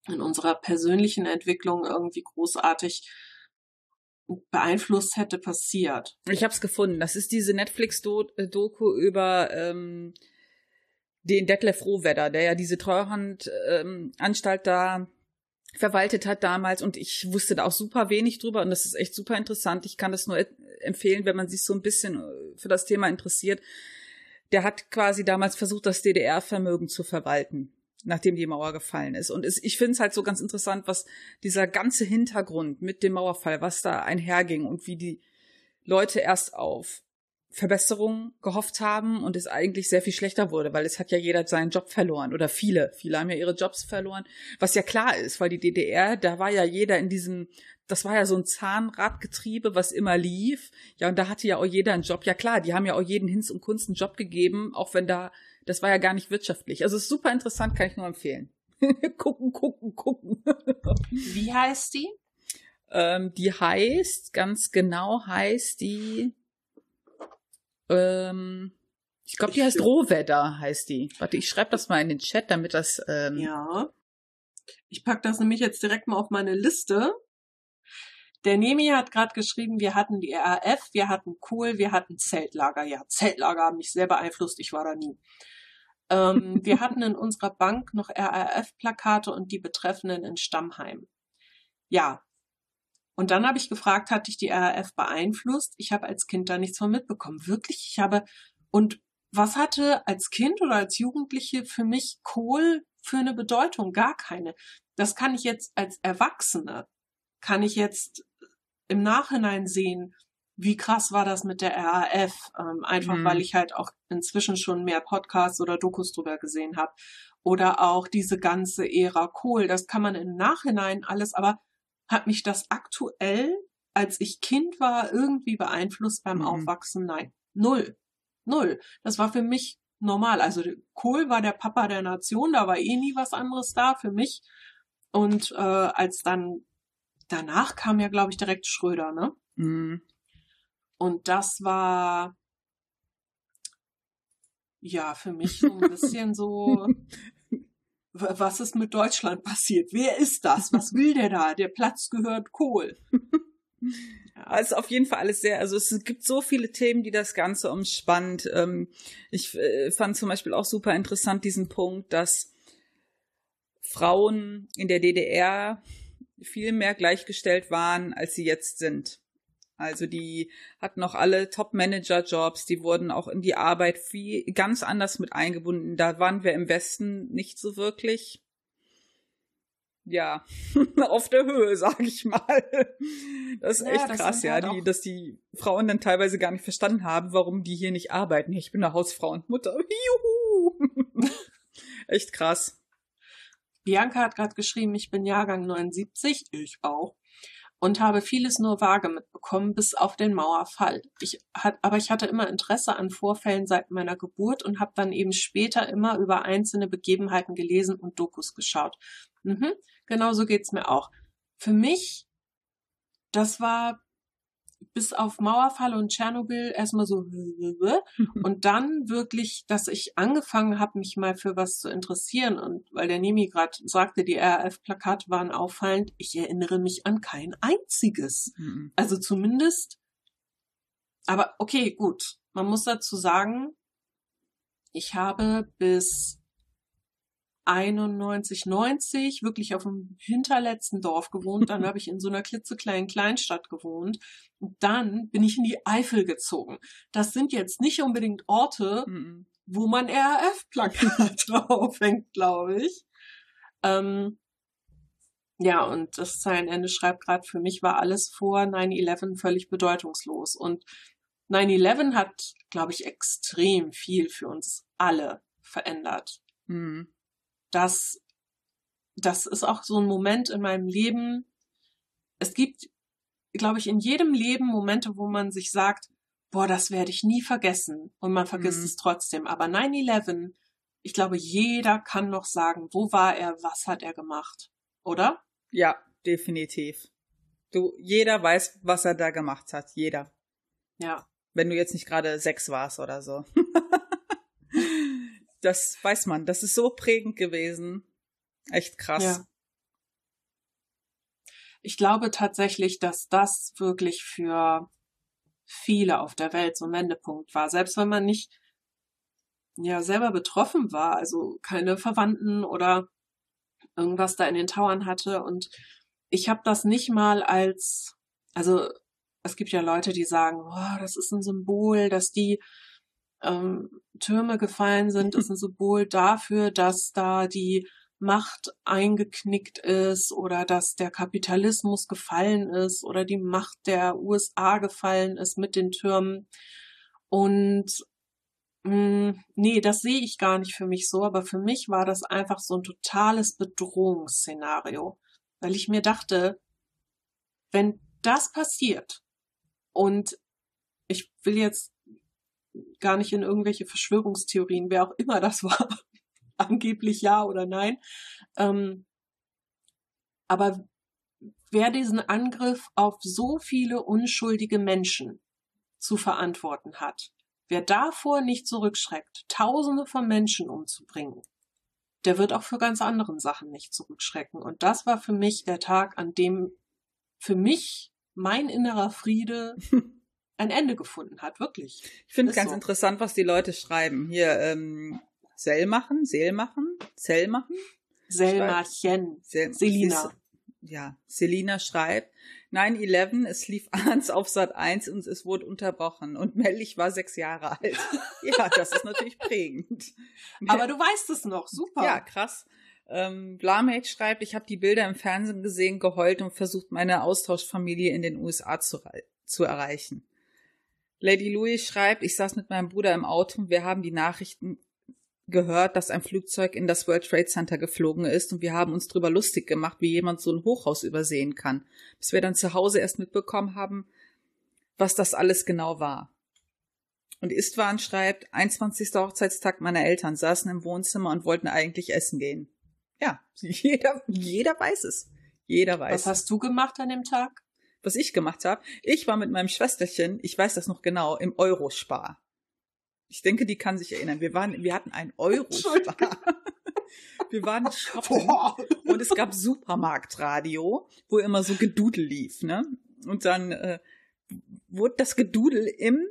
in unserer persönlichen Entwicklung irgendwie großartig beeinflusst hätte passiert. Ich habe es gefunden. Das ist diese Netflix-Doku über ähm, den Detlef Rohwedder, der ja diese Treuhandanstalt ähm, da verwaltet hat damals und ich wusste da auch super wenig drüber und das ist echt super interessant. Ich kann das nur empfehlen, wenn man sich so ein bisschen äh, für das Thema interessiert. Der hat quasi damals versucht, das DDR-Vermögen zu verwalten, nachdem die Mauer gefallen ist. Und es, ich finde es halt so ganz interessant, was dieser ganze Hintergrund mit dem Mauerfall, was da einherging und wie die Leute erst auf Verbesserungen gehofft haben und es eigentlich sehr viel schlechter wurde, weil es hat ja jeder seinen Job verloren oder viele, viele haben ja ihre Jobs verloren, was ja klar ist, weil die DDR, da war ja jeder in diesem, das war ja so ein Zahnradgetriebe, was immer lief, ja und da hatte ja auch jeder einen Job, ja klar, die haben ja auch jeden Hinz und Kunst einen Job gegeben, auch wenn da, das war ja gar nicht wirtschaftlich, also ist super interessant, kann ich nur empfehlen. gucken, gucken, gucken. Wie heißt die? Ähm, die heißt, ganz genau heißt die, ähm, ich glaube, die heißt Rohwetter, heißt die. Warte, ich schreibe das mal in den Chat, damit das. Ähm ja. Ich pack das nämlich jetzt direkt mal auf meine Liste. Der Nemi hat gerade geschrieben, wir hatten die RAF, wir hatten Kohl, wir hatten Zeltlager. Ja, Zeltlager haben mich sehr beeinflusst, ich war da nie. Ähm, wir hatten in unserer Bank noch RAF-Plakate und die Betreffenden in Stammheim. Ja, und dann habe ich gefragt, hat dich die RAF beeinflusst? Ich habe als Kind da nichts von mitbekommen. Wirklich, ich habe, und was hatte als Kind oder als Jugendliche für mich Kohl für eine Bedeutung? Gar keine. Das kann ich jetzt als Erwachsene, kann ich jetzt im Nachhinein sehen, wie krass war das mit der RAF, ähm, einfach mhm. weil ich halt auch inzwischen schon mehr Podcasts oder Dokus drüber gesehen habe. Oder auch diese ganze Ära Kohl, das kann man im Nachhinein alles, aber hat mich das aktuell, als ich Kind war, irgendwie beeinflusst beim mhm. Aufwachsen? Nein, null. Null. Das war für mich normal. Also Kohl war der Papa der Nation, da war eh nie was anderes da für mich. Und äh, als dann danach kam ja, glaube ich, direkt Schröder, ne? Mhm. Und das war ja für mich so ein bisschen so was ist mit Deutschland passiert? Wer ist das? Was will der da? Der Platz gehört Kohl. Ja. Also auf jeden Fall alles sehr, also es gibt so viele Themen, die das Ganze umspannt. Ähm, ich äh, fand zum Beispiel auch super interessant diesen Punkt, dass Frauen in der DDR viel mehr gleichgestellt waren, als sie jetzt sind. Also die hatten auch alle Top-Manager-Jobs, die wurden auch in die Arbeit viel, ganz anders mit eingebunden. Da waren wir im Westen nicht so wirklich, ja, auf der Höhe, sag ich mal. Das ist ja, echt das krass, ja, halt die, dass die Frauen dann teilweise gar nicht verstanden haben, warum die hier nicht arbeiten. Ich bin eine Hausfrau und Mutter. Juhu! echt krass. Bianca hat gerade geschrieben, ich bin Jahrgang 79, ich auch und habe vieles nur vage mitbekommen, bis auf den Mauerfall. Ich hat, aber ich hatte immer Interesse an Vorfällen seit meiner Geburt und habe dann eben später immer über einzelne Begebenheiten gelesen und Dokus geschaut. Mhm, genauso geht's mir auch. Für mich, das war bis auf Mauerfall und Tschernobyl erstmal so und dann wirklich, dass ich angefangen habe, mich mal für was zu interessieren und weil der Nemi gerade sagte, die RAF-Plakate waren auffallend, ich erinnere mich an kein einziges. Mhm. Also zumindest, aber okay, gut, man muss dazu sagen, ich habe bis 91, 90 wirklich auf dem hinterletzten Dorf gewohnt. Dann habe ich in so einer klitzekleinen Kleinstadt gewohnt. Und dann bin ich in die Eifel gezogen. Das sind jetzt nicht unbedingt Orte, Mhm. wo man RAF-Plakat draufhängt, glaube ich. Ähm, ja, und das Zeilenende schreibt gerade, für mich war alles vor 9-11 völlig bedeutungslos. Und 9-11 hat, glaube ich, extrem viel für uns alle verändert. Mhm. Das, das ist auch so ein Moment in meinem Leben. Es gibt, glaube ich, in jedem Leben Momente, wo man sich sagt, boah, das werde ich nie vergessen. Und man vergisst Mhm. es trotzdem. Aber 9-11, ich glaube, jeder kann noch sagen, wo war er, was hat er gemacht. Oder? Ja, definitiv. Du, jeder weiß, was er da gemacht hat. Jeder. Ja. Wenn du jetzt nicht gerade sechs warst oder so. das weiß man. Das ist so prägend gewesen. Echt krass. Ja. Ich glaube tatsächlich, dass das wirklich für viele auf der Welt so ein Wendepunkt war. Selbst wenn man nicht ja selber betroffen war, also keine Verwandten oder irgendwas da in den Tauern hatte. Und ich habe das nicht mal als, also es gibt ja Leute, die sagen, oh, das ist ein Symbol, dass die ähm, Türme gefallen sind, ist ein Symbol dafür, dass da die Macht eingeknickt ist oder dass der Kapitalismus gefallen ist oder die Macht der USA gefallen ist mit den Türmen. Und mh, nee, das sehe ich gar nicht für mich so, aber für mich war das einfach so ein totales Bedrohungsszenario, weil ich mir dachte, wenn das passiert und ich will jetzt gar nicht in irgendwelche Verschwörungstheorien, wer auch immer das war, angeblich ja oder nein. Ähm, aber wer diesen Angriff auf so viele unschuldige Menschen zu verantworten hat, wer davor nicht zurückschreckt, Tausende von Menschen umzubringen, der wird auch für ganz anderen Sachen nicht zurückschrecken. Und das war für mich der Tag, an dem für mich mein innerer Friede ein Ende gefunden hat, wirklich. Ich finde Ist ganz so. interessant, was die Leute schreiben. Hier, ähm, Sell machen, Seel machen, Zell machen. Selmachen. Sel Selina. Ja, Selina schreibt, 9-11, es lief abends auf Sat 1 und es wurde unterbrochen. Und Mellich war sechs Jahre alt. ja, das ist natürlich prägend. Aber du weißt es noch, super. Ja, krass. Ähm, Blamake schreibt, ich habe die Bilder im Fernsehen gesehen, geheult und versucht, meine Austauschfamilie in den USA zu, zu erreichen. Lady Louis schreibt, ich saß mit meinem Bruder im Auto und wir haben die Nachrichten gehört, dass ein Flugzeug in das World Trade Center geflogen ist und wir haben uns drüber lustig gemacht, wie jemand so ein Hochhaus übersehen kann. Bis wir dann zu Hause erst mitbekommen haben, was das alles genau war. Und Istvan schreibt, 21. Hochzeitstag meiner Eltern saßen im Wohnzimmer und wollten eigentlich essen gehen. Ja, jeder, jeder weiß es. Jeder weiß. Was hast du gemacht an dem Tag? Was ich gemacht habe, ich war mit meinem Schwesterchen, ich weiß das noch genau, im Eurospar. Ich denke, die kann sich erinnern. Wir waren, wir hatten ein Eurospar. Wir waren shoppen Boah. und es gab Supermarktradio, wo immer so Gedudel lief, ne? Und dann äh, wurde das Gedudel im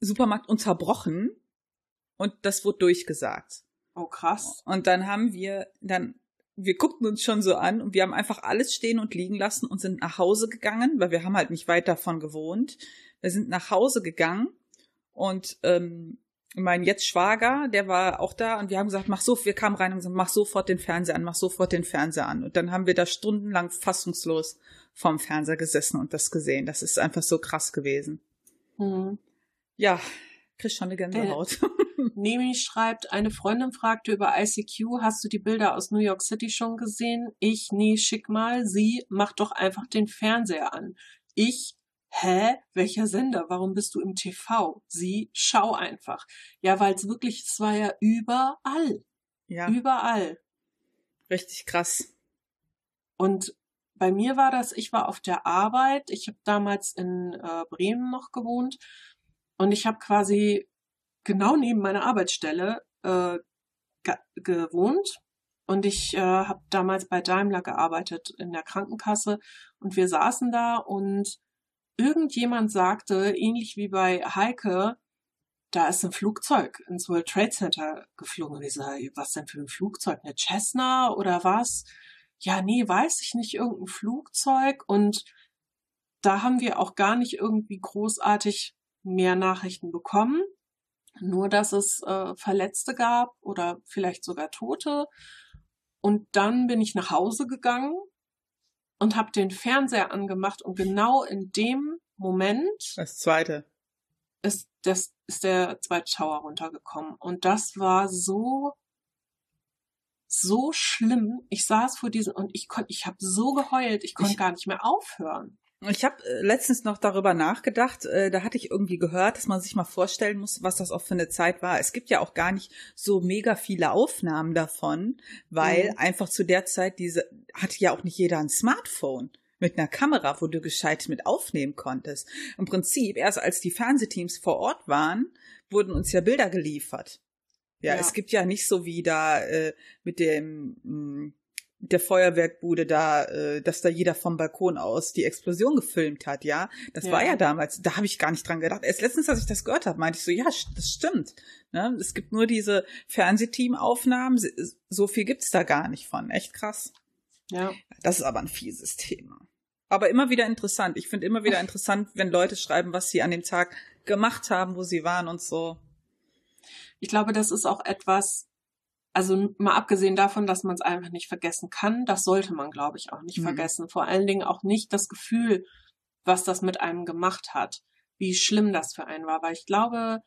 Supermarkt unterbrochen und das wurde durchgesagt. Oh, krass. Und dann haben wir, dann, wir guckten uns schon so an und wir haben einfach alles stehen und liegen lassen und sind nach Hause gegangen, weil wir haben halt nicht weit davon gewohnt. Wir sind nach Hause gegangen und ähm, mein jetzt Schwager, der war auch da und wir haben gesagt, mach so, wir kamen rein und gesagt, mach sofort den Fernseher an, mach sofort den Fernseher an. Und dann haben wir da stundenlang fassungslos vorm Fernseher gesessen und das gesehen. Das ist einfach so krass gewesen. Hm. Ja, krieg schon eine Gänsehaut. Nemi schreibt, eine Freundin fragte über ICQ, hast du die Bilder aus New York City schon gesehen? Ich, nee, schick mal. Sie, mach doch einfach den Fernseher an. Ich, hä? Welcher Sender? Warum bist du im TV? Sie, schau einfach. Ja, weil es wirklich, es war ja überall. ja, Überall. richtig krass. Und bei mir war das, ich war auf der Arbeit, ich habe damals in äh, Bremen noch gewohnt und ich habe quasi genau neben meiner Arbeitsstelle äh, ge gewohnt und ich äh, habe damals bei Daimler gearbeitet in der Krankenkasse und wir saßen da und irgendjemand sagte, ähnlich wie bei Heike, da ist ein Flugzeug ins World Trade Center geflogen. Und ich sage, was denn für ein Flugzeug? Eine Cessna oder was? Ja, nee, weiß ich nicht, irgendein Flugzeug. Und da haben wir auch gar nicht irgendwie großartig mehr Nachrichten bekommen. Nur, dass es äh, Verletzte gab oder vielleicht sogar Tote. Und dann bin ich nach Hause gegangen und habe den Fernseher angemacht und genau in dem Moment. Das zweite. Ist, das, ist der zweite Tower runtergekommen. Und das war so, so schlimm. Ich saß vor diesem und ich konnte, ich habe so geheult, ich konnte gar nicht mehr aufhören. Ich habe äh, letztens noch darüber nachgedacht, äh, da hatte ich irgendwie gehört, dass man sich mal vorstellen muss, was das auch für eine Zeit war. Es gibt ja auch gar nicht so mega viele Aufnahmen davon, weil mhm. einfach zu der Zeit diese hatte ja auch nicht jeder ein Smartphone mit einer Kamera, wo du gescheit mit aufnehmen konntest. Im Prinzip, erst als die Fernsehteams vor Ort waren, wurden uns ja Bilder geliefert. Ja, ja. es gibt ja nicht so wie da äh, mit dem mh, mm, der Feuerwerkbude da, äh, dass da jeder vom Balkon aus die Explosion gefilmt hat, ja. Das ja. war ja damals, da habe ich gar nicht dran gedacht. Erst letztens, als ich das gehört habe, meinte ich so, ja, das stimmt. Ne? Es gibt nur diese Fernsehteam-Aufnahmen, so viel gibt's da gar nicht von. Echt krass. Ja. Das ist aber ein fieses Thema. Aber immer wieder interessant. Ich finde immer wieder interessant, wenn Leute schreiben, was sie an dem Tag gemacht haben, wo sie waren und so. Ich glaube, das ist auch etwas, also mal abgesehen davon, dass man es einfach nicht vergessen kann, das sollte man, glaube ich, auch nicht mhm. vergessen. Vor allen Dingen auch nicht das Gefühl, was das mit einem gemacht hat, wie schlimm das für einen war. Weil ich glaube,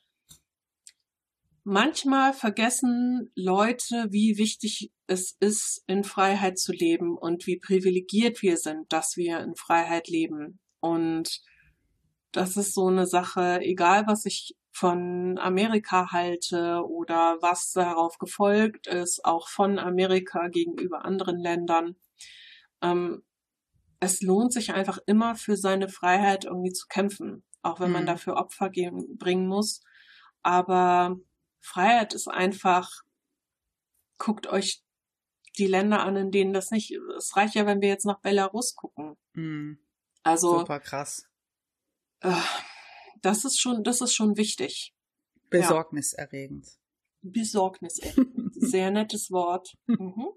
manchmal vergessen Leute, wie wichtig es ist, in Freiheit zu leben und wie privilegiert wir sind, dass wir in Freiheit leben. Und das ist so eine Sache, egal was ich von Amerika halte oder was darauf gefolgt ist, auch von Amerika gegenüber anderen Ländern. Ähm, es lohnt sich einfach immer für seine Freiheit irgendwie zu kämpfen, auch wenn mhm. man dafür Opfer geben, bringen muss. Aber Freiheit ist einfach, guckt euch die Länder an, in denen das nicht, es reicht ja, wenn wir jetzt nach Belarus gucken. Mhm. Also. Super krass. Äh, das ist schon, das ist schon wichtig. Besorgniserregend. Ja. Besorgniserregend. Sehr nettes Wort. Mhm.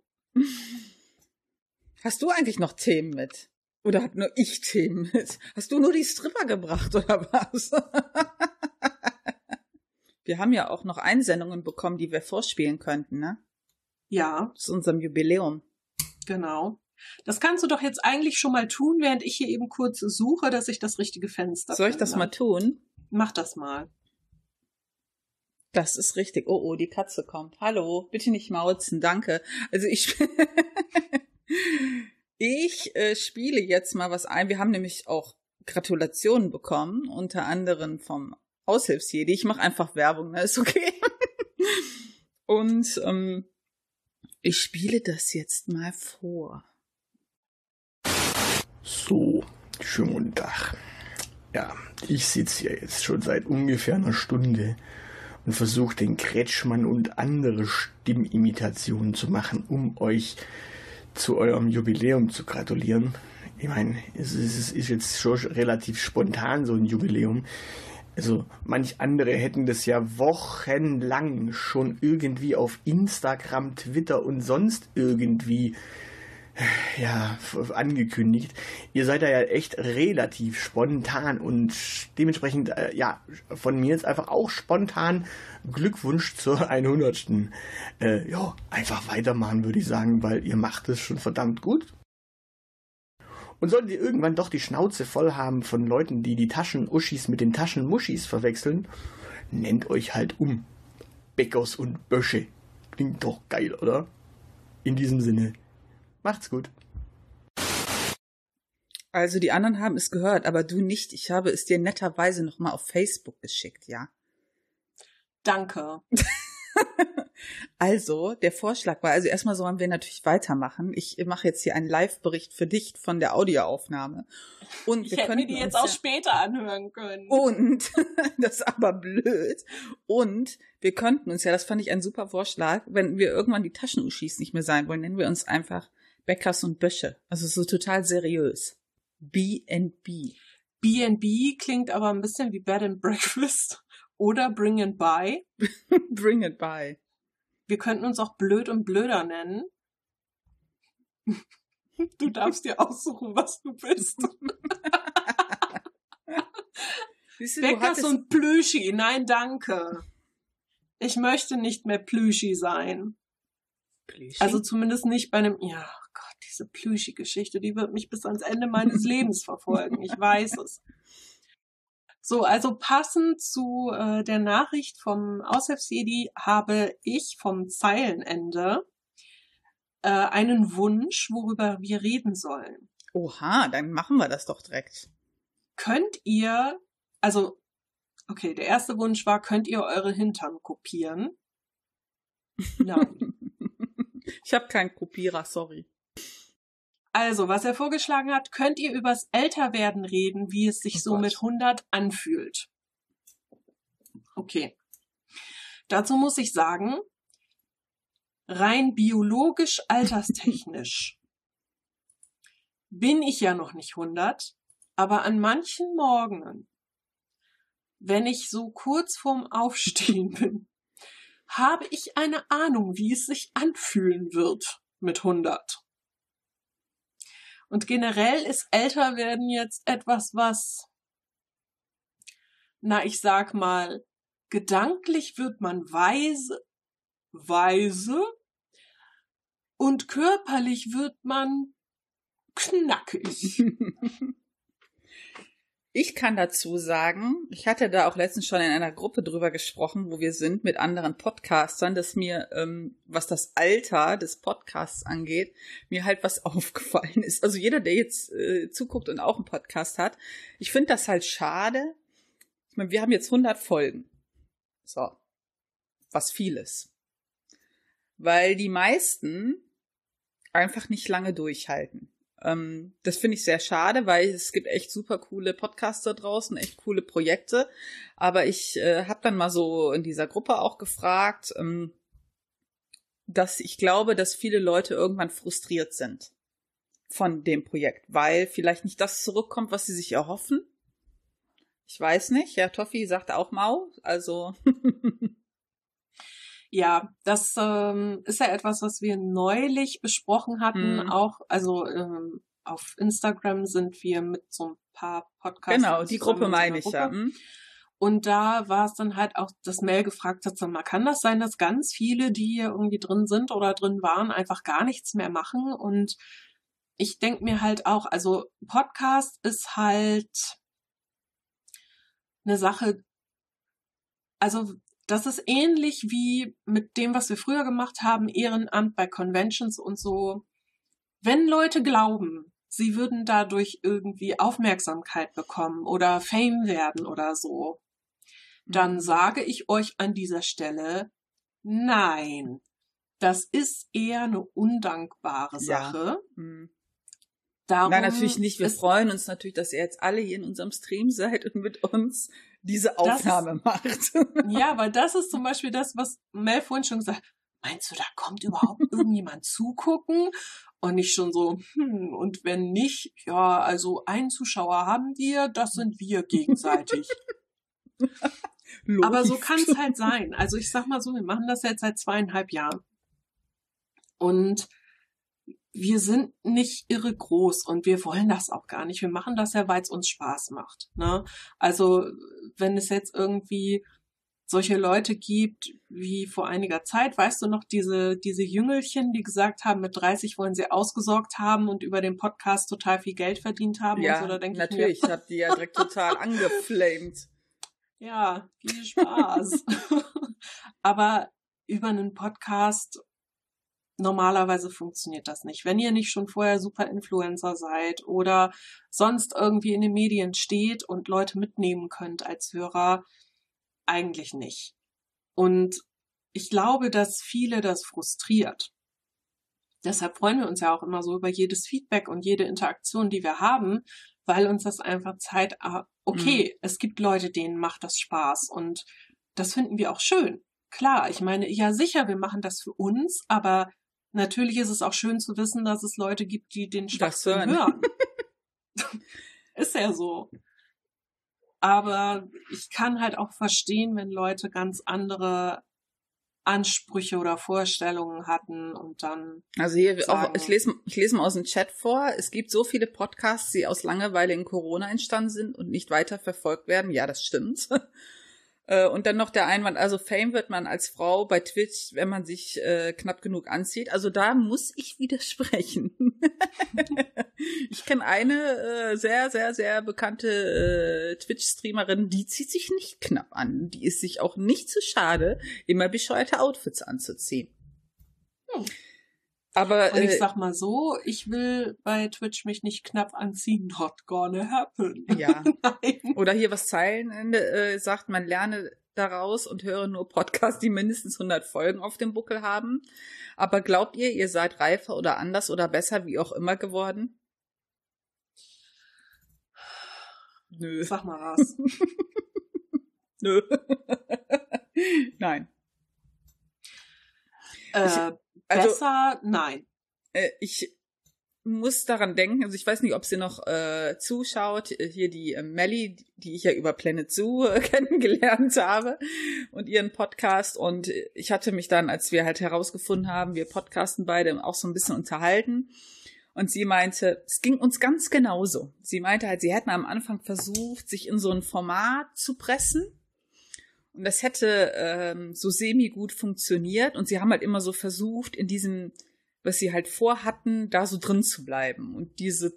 Hast du eigentlich noch Themen mit? Oder hat nur ich Themen mit? Hast du nur die Stripper gebracht oder was? wir haben ja auch noch Einsendungen bekommen, die wir vorspielen könnten, ne? Ja. Zu unserem Jubiläum. Genau. Das kannst du doch jetzt eigentlich schon mal tun, während ich hier eben kurz suche, dass ich das richtige Fenster Soll ich das mal tun? Mach das mal. Das ist richtig. Oh, oh, die Katze kommt. Hallo, bitte nicht mauzen, danke. Also ich, ich äh, spiele jetzt mal was ein. Wir haben nämlich auch Gratulationen bekommen, unter anderem vom Aushilfsjedi. Ich mache einfach Werbung, ne? Ist okay. Und ähm, ich spiele das jetzt mal vor. So, schönen guten Tag. Ja, ich sitze hier jetzt schon seit ungefähr einer Stunde und versuche den Kretschmann und andere Stimmimitationen zu machen, um euch zu eurem Jubiläum zu gratulieren. Ich meine, es ist, jetzt schon relativ spontan so ein Jubiläum. Also manch andere hätten das ja wochenlang schon irgendwie auf Instagram, Twitter und sonst irgendwie ja, angekündigt. Ihr seid da ja echt relativ spontan und dementsprechend, äh, ja, von mir jetzt einfach auch spontan Glückwunsch zur 100. Äh, ja, einfach weitermachen, würde ich sagen, weil ihr macht es schon verdammt gut. Und solltet ihr irgendwann doch die Schnauze voll haben von Leuten, die die Taschenuschis mit den Taschenmuschis verwechseln, nennt euch halt um. Beckers und Bösche. Klingt doch geil, oder? In diesem Sinne, Macht's gut. Also die anderen haben es gehört, aber du nicht. Ich habe es dir netterweise nochmal auf Facebook geschickt, ja? Danke. also, der Vorschlag war, also erstmal sollen wir natürlich weitermachen. Ich mache jetzt hier einen Live-Bericht für dich von der Audioaufnahme. Und wir ich hätte mir die jetzt auch ja, später anhören können. Und, das ist aber blöd. Und wir könnten uns ja, das fand ich ein super Vorschlag, wenn wir irgendwann die Taschenuschis nicht mehr sein wollen, nennen wir uns einfach Bäckers und Bösche. Also so total seriös. B&B. B&B klingt aber ein bisschen wie Bed and Breakfast oder Bring It By. Bring It By. Wir könnten uns auch blöd und blöder nennen. Du darfst dir aussuchen, was du bist. Siehst du, Weg du das hattest, und Plüschi. Nein, danke. Ich möchte nicht mehr Plüschi sein. Plüschi? Also zumindest nicht bei einem, ja, diese Plüschi-Geschichte, die wird mich bis ans Ende meines Lebens verfolgen. Ich weiß es. So, also passend zu äh, der Nachricht vom Aushilfsjedi habe ich vom Zeilenende äh, einen Wunsch, worüber wir reden sollen. Oha, dann machen wir das doch direkt. Könnt ihr, also, okay, der erste Wunsch war, könnt ihr eure Hintern kopieren? Nein. Ich habe keinen Kopierer, sorry. Also, was er vorgeschlagen hat, könnt ihr übers Älterwerden reden, wie es sich Oh so Gott. mit 100 anfühlt. Okay. Dazu muss ich sagen, rein biologisch alterstechnisch bin ich ja noch nicht 100, aber an manchen Morgenen, wenn ich so kurz vorm Aufstehen bin, habe ich eine Ahnung, wie es sich anfühlen wird mit 100. Und generell ist älter werden jetzt etwas, was, na, ich sag mal, gedanklich wird man weise, weise und körperlich wird man knackig. Ich kann dazu sagen, ich hatte da auch letztens schon in einer Gruppe drüber gesprochen, wo wir sind mit anderen Podcastern, dass mir, ähm, was das Alter des Podcasts angeht, mir halt was aufgefallen ist. Also jeder, der jetzt äh, zuguckt und auch einen Podcast hat, ich finde das halt schade. Ich meine, wir haben jetzt 100 Folgen. So. Was vieles. Weil die meisten einfach nicht lange durchhalten. Ähm, das finde ich sehr schade, weil es gibt echt super coole Podcaster draußen, echt coole Projekte. Aber ich äh, habe dann mal so in dieser Gruppe auch gefragt, ähm, dass ich glaube, dass viele Leute irgendwann frustriert sind von dem Projekt, weil vielleicht nicht das zurückkommt, was sie sich erhoffen. Ich weiß nicht. Ja, Toffi sagt auch Mau. Also Ja, das ähm, ist ja etwas, was wir neulich besprochen hatten. Hm. Auch, also ähm, auf Instagram sind wir mit so ein paar Podcasts. genau, die Gruppe meine ich ja. Hm? Und da war es dann halt auch, dass Mel gefragt hat, sag mal, kann das sein, dass ganz viele, die hier irgendwie drin sind oder drin waren, einfach gar nichts mehr machen? Und ich denk mir halt auch, also Podcast ist halt eine Sache, also das ist ähnlich wie mit dem, was wir früher gemacht haben, Ehrenamt bei Conventions und so. Wenn Leute glauben, sie würden dadurch irgendwie Aufmerksamkeit bekommen oder Fame werden oder so, dann sage ich euch an dieser Stelle, nein, das ist eher eine undankbare Ja. Sache. Hm. Darum Nein, natürlich nicht. Wir freuen uns natürlich, dass ihr jetzt alle hier in unserem Stream seid und mit uns diese Aufnahme macht. Ja, weil das ist zum Beispiel das, was Mel vorhin schon gesagt hat. Meinst du, da kommt überhaupt irgendjemand zugucken? Und ich schon so, hm, und wenn nicht, ja, also einen Zuschauer haben wir, das sind wir gegenseitig. Aber so kann es halt sein. Also ich sag mal so, wir machen das jetzt seit zweieinhalb Jahren. Und wir sind nicht irre groß und wir wollen das auch gar nicht. Wir machen das ja, weil es uns Spaß macht. Ne? Also wenn es jetzt irgendwie solche Leute gibt wie vor einiger Zeit, weißt du noch, diese, diese Jüngelchen, die gesagt haben, mit 30 wollen sie ausgesorgt haben und über den Podcast total viel Geld verdient haben Ja, und so, da denke ich mir, natürlich. Ich habe die ja direkt total angeflamed. Ja, viel Spaß. Aber über einen Podcast normalerweise funktioniert das nicht. Wenn ihr nicht schon vorher super Influencer seid oder sonst irgendwie in den Medien steht und Leute mitnehmen könnt als Hörer, eigentlich nicht. Und ich glaube, dass viele das frustriert. Deshalb freuen wir uns ja auch immer so über jedes Feedback und jede Interaktion, die wir haben, weil uns das einfach zeigt, ah, okay, es gibt Leute, denen macht das Spaß und das finden wir auch schön. Klar, ich meine, ja sicher, wir machen das für uns, aber natürlich ist es auch schön zu wissen, dass es Leute gibt, die den Das Schwachsinn hören. ist ja so. aber ich kann halt auch verstehen, wenn Leute ganz andere Ansprüche oder Vorstellungen hatten und dann. Also hier auch, ich lese, ich lese mal aus dem Chat vor. Es gibt so viele Podcasts, die aus Langeweile in Corona entstanden sind und nicht weiter verfolgt werden. Ja, das stimmt. Äh, und dann noch der Einwand, also Fame wird man als Frau bei Twitch, wenn man sich äh, knapp genug anzieht. Also da muss ich widersprechen. ich kenne eine äh, sehr, sehr, sehr bekannte äh, Twitch-Streamerin, die zieht sich nicht knapp an. Die ist sich auch nicht zu schade, immer bescheuerte Outfits anzuziehen. Hm. Aber und ich äh, sag mal so, ich will bei Twitch mich nicht knapp anziehen. Not gonna happen. Ja. Oder hier was Zeilenende äh, sagt, man lerne daraus und höre nur Podcasts, die mindestens 100 Folgen auf dem Buckel haben. Aber glaubt ihr, ihr seid reifer oder anders oder besser, wie auch immer geworden? Nö. Sag mal was. Nö. Nein. Äh, also, besser, nein. Äh, ich muss daran denken, also ich weiß nicht, ob sie noch äh, zuschaut, hier die äh, Melly, die ich ja über Planet Zoo äh, kennengelernt habe und ihren Podcast und ich hatte mich dann, als wir halt herausgefunden haben, wir podcasten beide auch so ein bisschen unterhalten und sie meinte, es ging uns ganz genauso. Sie meinte halt, sie hätten am Anfang versucht, sich in so ein Format zu pressen und das hätte ähm, so semi gut funktioniert. Und sie haben halt immer so versucht, in diesem, was sie halt vorhatten, da so drin zu bleiben. Und diese,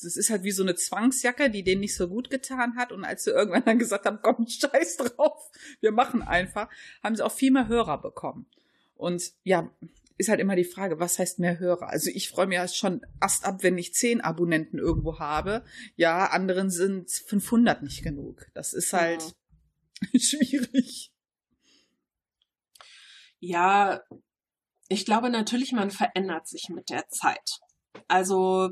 das ist halt wie so eine Zwangsjacke, die denen nicht so gut getan hat. Und als sie irgendwann dann gesagt haben, komm, scheiß drauf, wir machen einfach, haben sie auch viel mehr Hörer bekommen. Und ja, ist halt immer die Frage, was heißt mehr Hörer? Also ich freue mich ja schon erst ab, wenn ich zehn Abonnenten irgendwo habe. Ja, anderen sind 500 nicht genug. Das ist halt, ja. schwierig. Ja, ich glaube natürlich, man verändert sich mit der Zeit. Also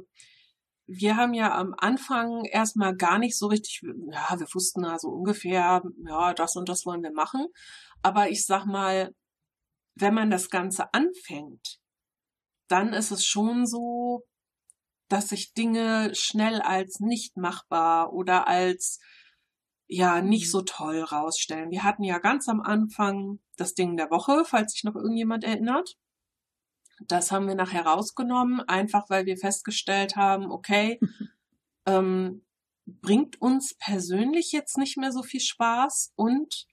wir haben ja am Anfang erstmal gar nicht so richtig, ja, wir wussten also ungefähr, ja, das und das wollen wir machen. Aber ich sag mal, wenn man das Ganze anfängt, dann ist es schon so, dass sich Dinge schnell als nicht machbar oder als ja nicht mhm. so toll rausstellen. Wir hatten ja ganz am Anfang das Ding der Woche, falls sich noch irgendjemand erinnert. Das haben wir nachher rausgenommen, einfach weil wir festgestellt haben, okay, ähm, bringt uns persönlich jetzt nicht mehr so viel Spaß und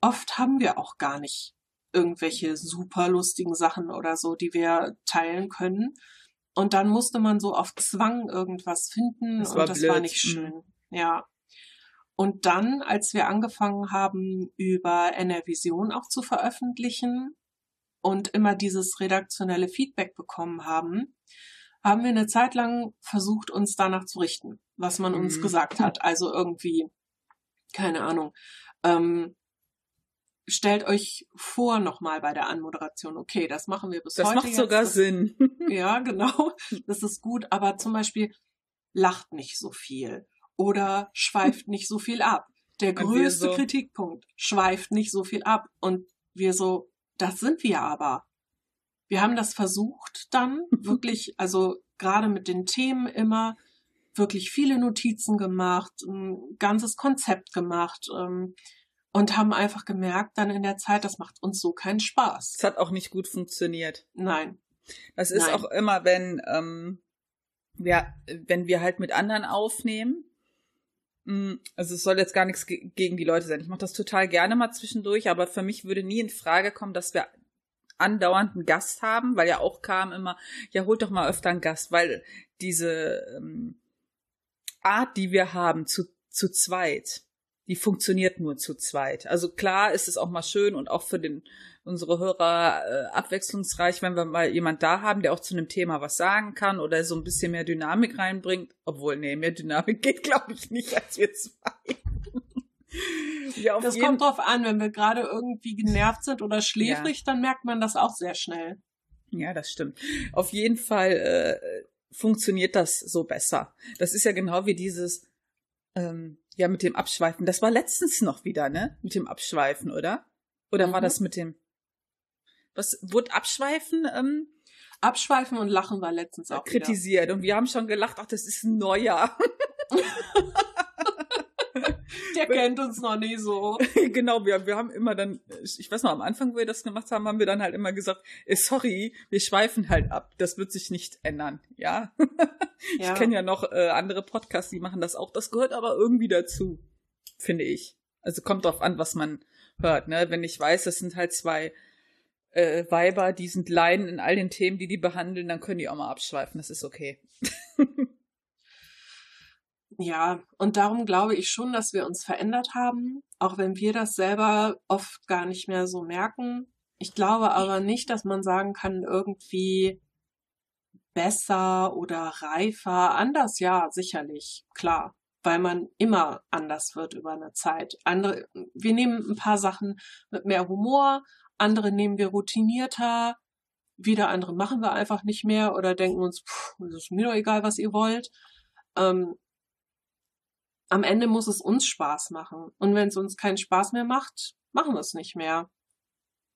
oft haben wir auch gar nicht irgendwelche super lustigen Sachen oder so, die wir teilen können. Und dann musste man so auf Zwang irgendwas finden das und das blöd. war nicht mhm. schön. Ja. Und dann, als wir angefangen haben, über NRVision auch zu veröffentlichen und immer dieses redaktionelle Feedback bekommen haben, haben wir eine Zeit lang versucht, uns danach zu richten, was man uns mhm. gesagt hat. Also irgendwie, keine Ahnung, ähm, stellt euch vor nochmal bei der Anmoderation, okay, das machen wir bis das heute. Das macht sogar das, Sinn. Ja, genau. Das ist gut, aber zum Beispiel lacht nicht so viel oder schweift nicht so viel ab. Der größte so Kritikpunkt schweift nicht so viel ab. Und wir so, das sind wir aber. Wir haben das versucht dann wirklich, also gerade mit den Themen immer wirklich viele Notizen gemacht, ein ganzes Konzept gemacht ähm, und haben einfach gemerkt dann in der Zeit, das macht uns so keinen Spaß. Es hat auch nicht gut funktioniert. Nein. Das ist Nein. auch immer, wenn ähm, wir, wenn wir halt mit anderen aufnehmen, also es soll jetzt gar nichts gegen die Leute sein. Ich mache das total gerne mal zwischendurch, aber für mich würde nie in Frage kommen, dass wir andauernd einen Gast haben, weil ja auch kam immer, ja, holt doch mal öfter einen Gast, weil diese ähm, Art, die wir haben zu, zu zweit, die funktioniert nur zu zweit. Also klar ist es auch mal schön und auch für den unsere Hörer äh, abwechslungsreich, wenn wir mal jemand da haben, der auch zu einem Thema was sagen kann oder so ein bisschen mehr Dynamik reinbringt. Obwohl, nee, mehr Dynamik geht, glaube ich, nicht als wir zwei. ja, das kommt drauf an, wenn wir gerade irgendwie genervt sind oder schläfrig, ja. dann merkt man das auch sehr schnell. Ja, das stimmt. Auf jeden Fall äh, funktioniert das so besser. Das ist ja genau wie dieses, ähm, ja, mit dem Abschweifen. Das war letztens noch wieder, ne? Mit dem Abschweifen, oder? Oder mhm. war das mit dem was wurde abschweifen? Ähm, abschweifen und lachen war letztens auch kritisiert. Wieder. Und wir haben schon gelacht, ach, das ist ein neuer. Der kennt uns noch nie so. genau, wir, wir haben immer dann, ich weiß noch, am Anfang, wo wir das gemacht haben, haben wir dann halt immer gesagt, eh, sorry, wir schweifen halt ab. Das wird sich nicht ändern, ja. Ja. Ich kenne ja noch äh, andere Podcasts, die machen das auch. Das gehört aber irgendwie dazu, finde ich. Also kommt drauf an, was man hört, ne? Wenn ich weiß, das sind halt zwei äh, Weiber, die sind Leiden in all den Themen, die die behandeln, dann können die auch mal abschweifen. Das ist okay. Ja, und darum glaube ich schon, dass wir uns verändert haben, auch wenn wir das selber oft gar nicht mehr so merken. Ich glaube aber nicht, dass man sagen kann, irgendwie besser oder reifer. Anders, ja, sicherlich, klar, weil man immer anders wird über eine Zeit. Andere, wir nehmen ein paar Sachen mit mehr Humor, andere nehmen wir routinierter, wieder andere machen wir einfach nicht mehr oder denken uns, pff, es ist mir doch egal, was ihr wollt. Ähm, am Ende muss es uns Spaß machen. Und wenn es uns keinen Spaß mehr macht, machen wir es nicht mehr.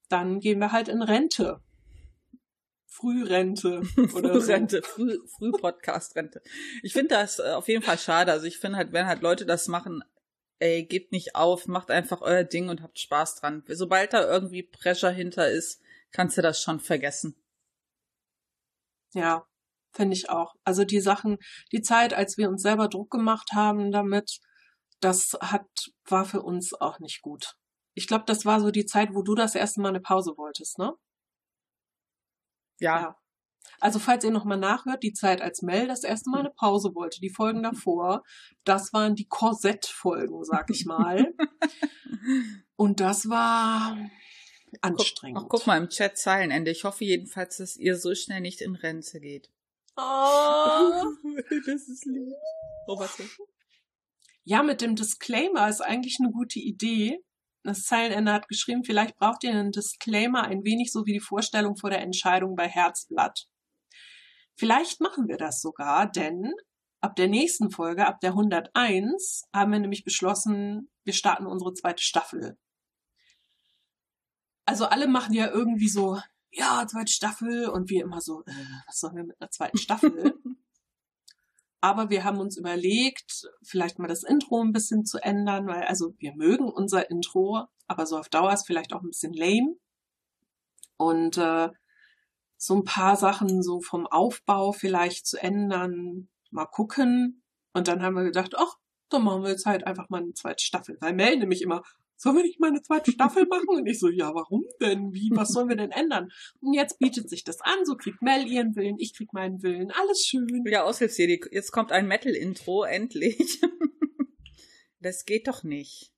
Dann gehen wir halt in Rente. Frührente oder so. Frührente, Früh, Früh-Podcast-Rente. Ich finde das äh, auf jeden Fall schade. Also ich finde halt, wenn halt Leute das machen, ey, gebt nicht auf, macht einfach euer Ding und habt Spaß dran. Sobald da irgendwie Pressure hinter ist, kannst du das schon vergessen. Ja, finde ich auch. Also die Sachen, die Zeit, als wir uns selber Druck gemacht haben damit, das hat, war für uns auch nicht gut. Ich glaube, das war so die Zeit, wo du das erste Mal eine Pause wolltest, ne? Ja. Ja. Also falls ihr nochmal nachhört, die Zeit, als Mel das erste Mal eine Pause wollte, die Folgen davor, das waren die Korsett-Folgen, sag ich mal. Und das war anstrengend. Ach, guck mal im Chat Zeilenende. Ich hoffe jedenfalls, dass ihr so schnell nicht in Rente geht. Oh. das ist lieb. Oh, warte. Ja, mit dem Disclaimer ist eigentlich eine gute Idee. Das Zeilenende hat geschrieben, vielleicht braucht ihr einen Disclaimer ein wenig so wie die Vorstellung vor der Entscheidung bei Herzblatt. Vielleicht machen wir das sogar, denn ab der nächsten Folge, ab der 101, haben wir nämlich beschlossen, wir starten unsere zweite Staffel. Also alle machen ja irgendwie so, ja, zweite Staffel und wir immer so, äh, was sollen wir mit einer zweiten Staffel? Aber wir haben uns überlegt, vielleicht mal das Intro ein bisschen zu ändern, weil also wir mögen unser Intro, aber so auf Dauer ist vielleicht auch ein bisschen lame. Und äh, so ein paar Sachen so vom Aufbau vielleicht zu ändern, mal gucken. Und dann haben wir gedacht, ach, dann machen wir jetzt halt einfach mal eine zweite Staffel. Weil Mel nämlich immer, sollen wir nicht mal eine zweite Staffel machen? Und ich so, ja, warum denn? Wie, was sollen wir denn ändern? Und jetzt bietet sich das an, so kriegt Mel ihren Willen, ich krieg meinen Willen, alles schön. Ja, Aushilfsjedi, jetzt kommt ein Metal-Intro, endlich. das geht doch nicht.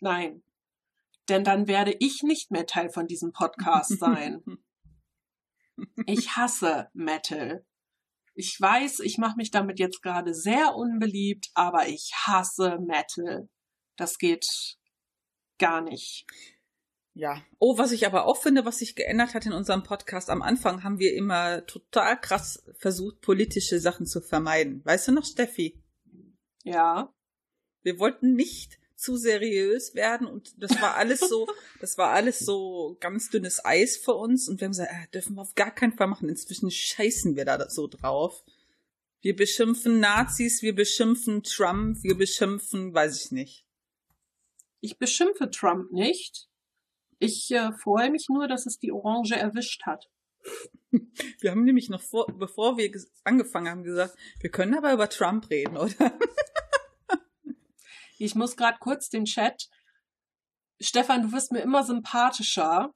Nein. Denn dann werde ich nicht mehr Teil von diesem Podcast sein. Ich hasse Metal. Ich weiß, ich mache mich damit jetzt gerade sehr unbeliebt, aber ich hasse Metal. Das geht gar nicht. Ja. Oh, was ich aber auch finde, was sich geändert hat in unserem Podcast, am Anfang haben wir immer total krass versucht, politische Sachen zu vermeiden. Weißt du noch, Steffi? Ja. Wir wollten nicht zu seriös werden und das war alles so, das war alles so ganz dünnes Eis für uns und wir haben gesagt, äh, dürfen wir auf gar keinen Fall machen. Inzwischen scheißen wir da so drauf. Wir beschimpfen Nazis, wir beschimpfen Trump, wir beschimpfen, weiß ich nicht. Ich beschimpfe Trump nicht. Ich äh, freue mich nur, dass es die Orange erwischt hat. Wir haben nämlich noch vor, bevor wir angefangen haben, gesagt, wir können aber über Trump reden, oder? Ich muss gerade kurz den Chat. Stefan, du wirst mir immer sympathischer.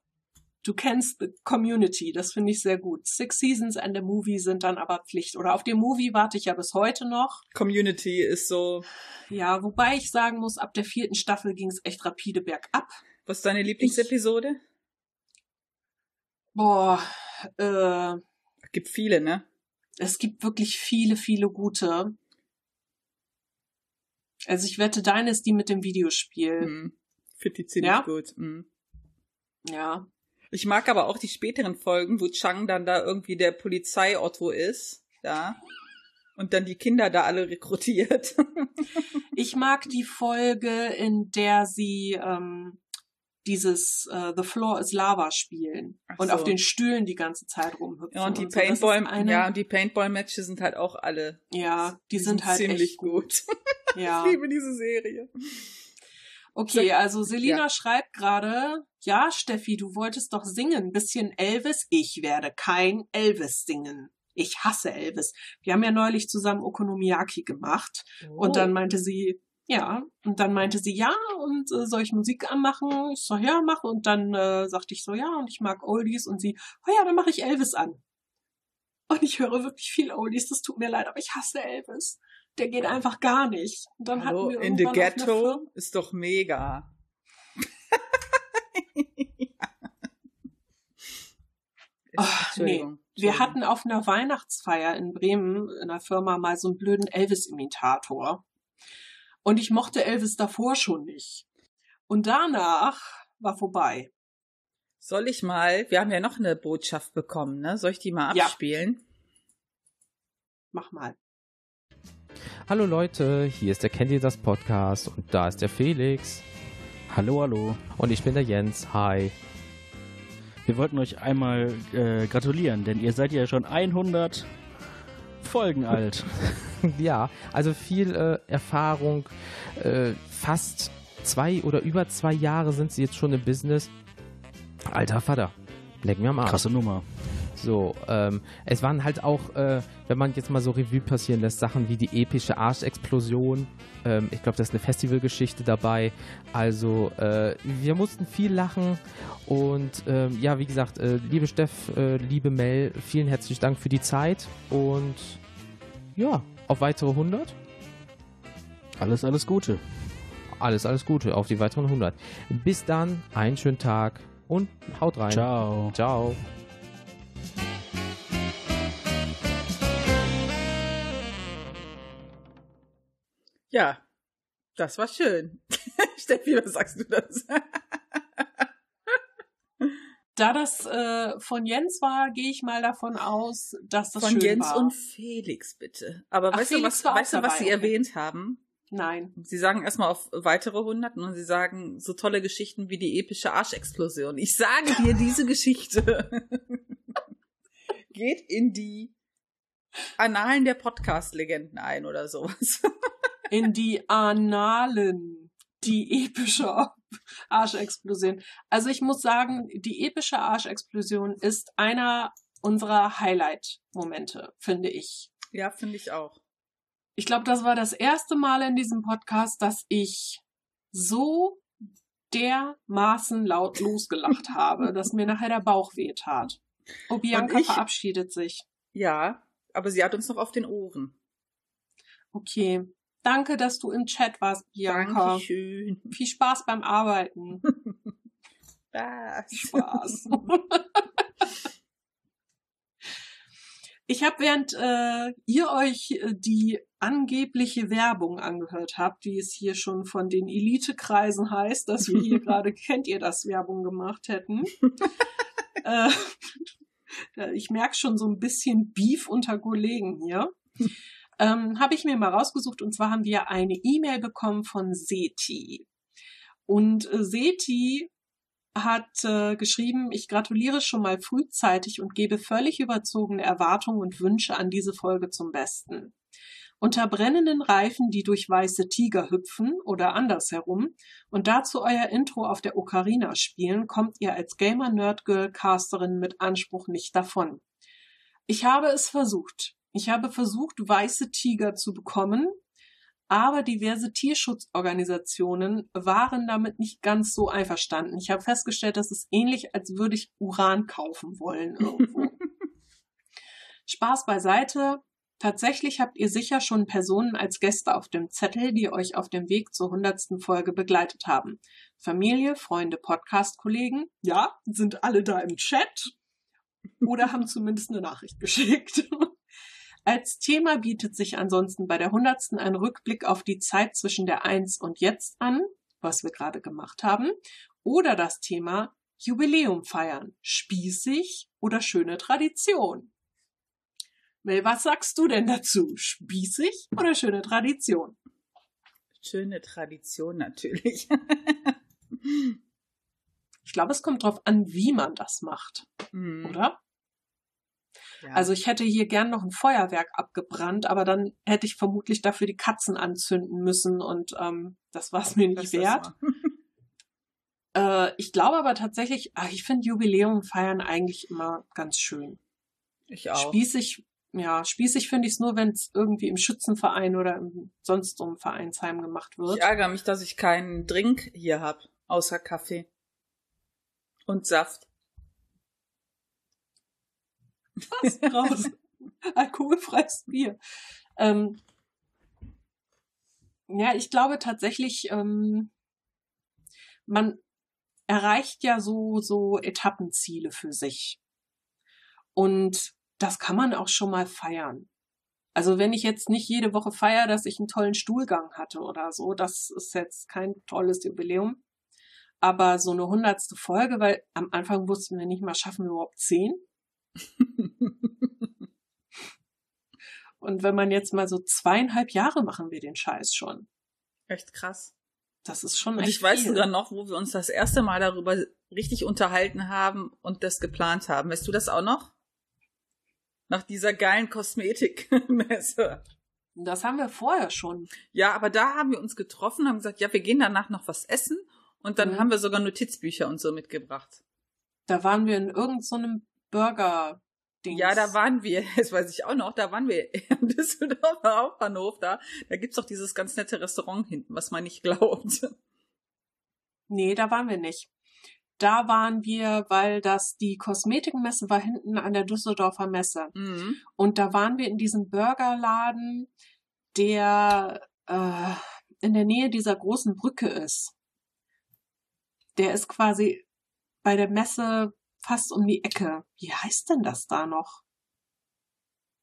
Du kennst the Community, das finde ich sehr gut. Six Seasons and a Movie sind dann aber Pflicht. Oder auf dem Movie warte ich ja bis heute noch. Community ist so. Ja, wobei ich sagen muss, ab der vierten Staffel ging es echt rapide bergab. Was ist deine Lieblingsepisode? Boah, äh, Gibt viele, ne? es gibt wirklich viele, viele gute. Also ich wette, deine ist die mit dem Videospiel. Hm. Finde die ziemlich Ja? gut. Hm. Ja. Ich mag aber auch die späteren Folgen, wo Chang dann da irgendwie der Polizei-Otto ist, ja. Und dann die Kinder da alle rekrutiert. Ich mag die Folge, in der sie ähm, dieses äh, The Floor is Lava spielen Ach und so. auf den Stühlen die ganze Zeit rumhüpfen. ja, und die so. Das ist Paintball, eine, ja, und die Paintball-Matches sind halt auch alle. ja, die sind, halt ziemlich echt gut. gut. Ja. Ich liebe diese Serie. Okay, also Selina Ja. schreibt gerade, ja, Steffi, du wolltest doch singen, bisschen Elvis. Ich werde kein Elvis singen. Ich hasse Elvis. Wir haben ja neulich zusammen Okonomiyaki gemacht. Oh. Und dann meinte sie, ja, und dann meinte sie, ja, und äh, soll ich Musik anmachen? Ich so, ja, mach. Und dann äh, sagte ich so, ja, und ich mag Oldies. Und sie, oh ja, dann mache ich Elvis an. Und ich höre wirklich viel Oldies, das tut mir leid, aber ich hasse Elvis. Der geht einfach gar nicht. Und dann Hallo, hatten wir in the Ghetto ist doch mega. Oh, Entschuldigung. Wir hatten auf einer Weihnachtsfeier in Bremen in einer Firma mal so einen blöden Elvis-Imitator. Und ich mochte Elvis davor schon nicht. Und danach war vorbei. Soll ich mal, wir haben ja noch eine Botschaft bekommen, ne? Soll ich die mal Ja. abspielen? Mach mal. Hallo Leute, hier ist der ihr das Podcast und da ist der Felix. Hallo, hallo. Und ich bin der Jens. Hi. Wir wollten euch einmal äh, gratulieren, denn ihr seid ja schon 100 Folgen alt. Ja, also viel äh, Erfahrung. Äh, fast zwei oder über zwei Jahre sind sie jetzt schon im Business. Alter Vater, leck mir am Arsch. Krasse Nummer. So, ähm, es waren halt auch, äh, wenn man jetzt mal so Revue passieren lässt, Sachen wie die epische Arschexplosion. Ähm, ich glaube, da ist eine Festivalgeschichte dabei. Also, äh, wir mussten viel lachen. Und ähm, ja, wie gesagt, äh, liebe Steff, äh, liebe Mel, vielen herzlichen Dank für die Zeit. Und ja, auf weitere 100. Alles, alles Gute. Alles, alles Gute auf die weiteren 100. Bis dann, einen schönen Tag und haut rein. Ciao. Ciao. Ja, das war schön. Steffi, was sagst du das? Da das äh, von Jens war, gehe ich mal davon aus, dass das Von schön Jens war. und Felix, bitte. Aber Ach, weißt du, Felix was, war auch weißt du, was sie okay. erwähnt haben? Nein. Sie sagen erstmal auf weitere Hunderten und sie sagen so tolle Geschichten wie die epische Arschexplosion. Ich sage dir, diese Geschichte geht in die Annalen der Podcast-Legenden ein oder sowas. In die Annalen. Die epische Arschexplosion. Also ich muss sagen, die epische Arschexplosion ist einer unserer Highlight-Momente, finde ich. Ja, finde ich auch. Ich glaube, das war das erste Mal in diesem Podcast, dass ich so dermaßen laut losgelacht habe, dass mir nachher der Bauch weh tat. Oh, Bianca ich- verabschiedet sich. Ja, aber sie hat uns noch auf den Ohren. Okay. Danke, dass du im Chat warst, Bianca. Dankeschön. Viel Spaß beim Arbeiten. Was? Spaß. Ich habe, während äh, ihr euch äh, die angebliche Werbung angehört habt, wie es hier schon von den Elitekreisen heißt, dass wir hier gerade kennt ihr das Werbung gemacht hätten. äh, ich merke schon so ein bisschen Beef unter Kollegen hier. Ähm, habe ich mir mal rausgesucht und zwar haben wir eine E-Mail bekommen von Seti. Und äh, Seti hat äh, geschrieben, ich gratuliere schon mal frühzeitig und gebe völlig überzogene Erwartungen und Wünsche an diese Folge zum Besten. Unter brennenden Reifen, die durch weiße Tiger hüpfen oder andersherum und dazu euer Intro auf der Ocarina spielen, kommt ihr als Gamer Nerd Girl Casterin mit Anspruch nicht davon. Ich habe es versucht. Ich habe versucht, weiße Tiger zu bekommen, aber diverse Tierschutzorganisationen waren damit nicht ganz so einverstanden. Ich habe festgestellt, das ist ähnlich, als würde ich Uran kaufen wollen irgendwo. Spaß beiseite. Tatsächlich habt ihr sicher schon Personen als Gäste auf dem Zettel, die euch auf dem Weg zur hundertsten Folge begleitet haben. Familie, Freunde, Podcast-Kollegen, ja, sind alle da im Chat oder haben zumindest eine Nachricht geschickt. Als Thema bietet sich ansonsten bei der hundertsten ein Rückblick auf die Zeit zwischen der Eins und Jetzt an, was wir gerade gemacht haben, oder das Thema Jubiläum feiern, spießig oder schöne Tradition. Mel, was sagst du denn dazu? Spießig oder schöne Tradition? Schöne Tradition natürlich. Ich glaube, es kommt drauf an, wie man das macht, Hm. oder? Ja. Also ich hätte hier gern noch ein Feuerwerk abgebrannt, aber dann hätte ich vermutlich dafür die Katzen anzünden müssen und ähm, das war es mir nicht Das- wert. Äh, ich glaube aber tatsächlich, ach, ich finde Jubiläum feiern eigentlich immer ganz schön. Ich auch. Spießig, ja, spießig finde ich es nur, wenn es irgendwie im Schützenverein oder im, sonst so im Vereinsheim gemacht wird. Ich ärgere mich, dass ich keinen Drink hier habe, außer Kaffee. Und Saft. Was raus? Alkoholfreies Bier. Ähm, ja, ich glaube tatsächlich, ähm, man erreicht ja so, so Etappenziele für sich. Und das kann man auch schon mal feiern. Also wenn ich jetzt nicht jede Woche feiere, dass ich einen tollen Stuhlgang hatte oder so, das ist jetzt kein tolles Jubiläum. Aber so eine hundertste Folge, weil am Anfang wussten wir nicht mal, schaffen wir überhaupt zehn? Und wenn man jetzt mal so zweieinhalb Jahre machen wir den Scheiß schon. Echt krass. Das ist schon Und ich weiß viel. sogar noch, wo wir uns das erste Mal darüber richtig unterhalten haben und das geplant haben. Weißt du das auch noch? Nach dieser geilen Kosmetikmesse. Das haben wir vorher schon. Ja, aber da haben wir uns getroffen, haben gesagt, ja, wir gehen danach noch was essen und dann Mhm. haben wir sogar Notizbücher und so mitgebracht. Da waren wir in irgendeinem so Burger. -Dings. Ja, da waren wir, das weiß ich auch noch, da waren wir im Düsseldorfer Hauptbahnhof da. Da gibt's doch dieses ganz nette Restaurant hinten, was man nicht glaubt. Nee, da waren wir nicht. Da waren wir, weil das die Kosmetikmesse war hinten an der Düsseldorfer Messe. Mhm. Und da waren wir in diesem Burgerladen, der äh, in der Nähe dieser großen Brücke ist. Der ist quasi bei der Messe fast um die Ecke. Wie heißt denn das da noch?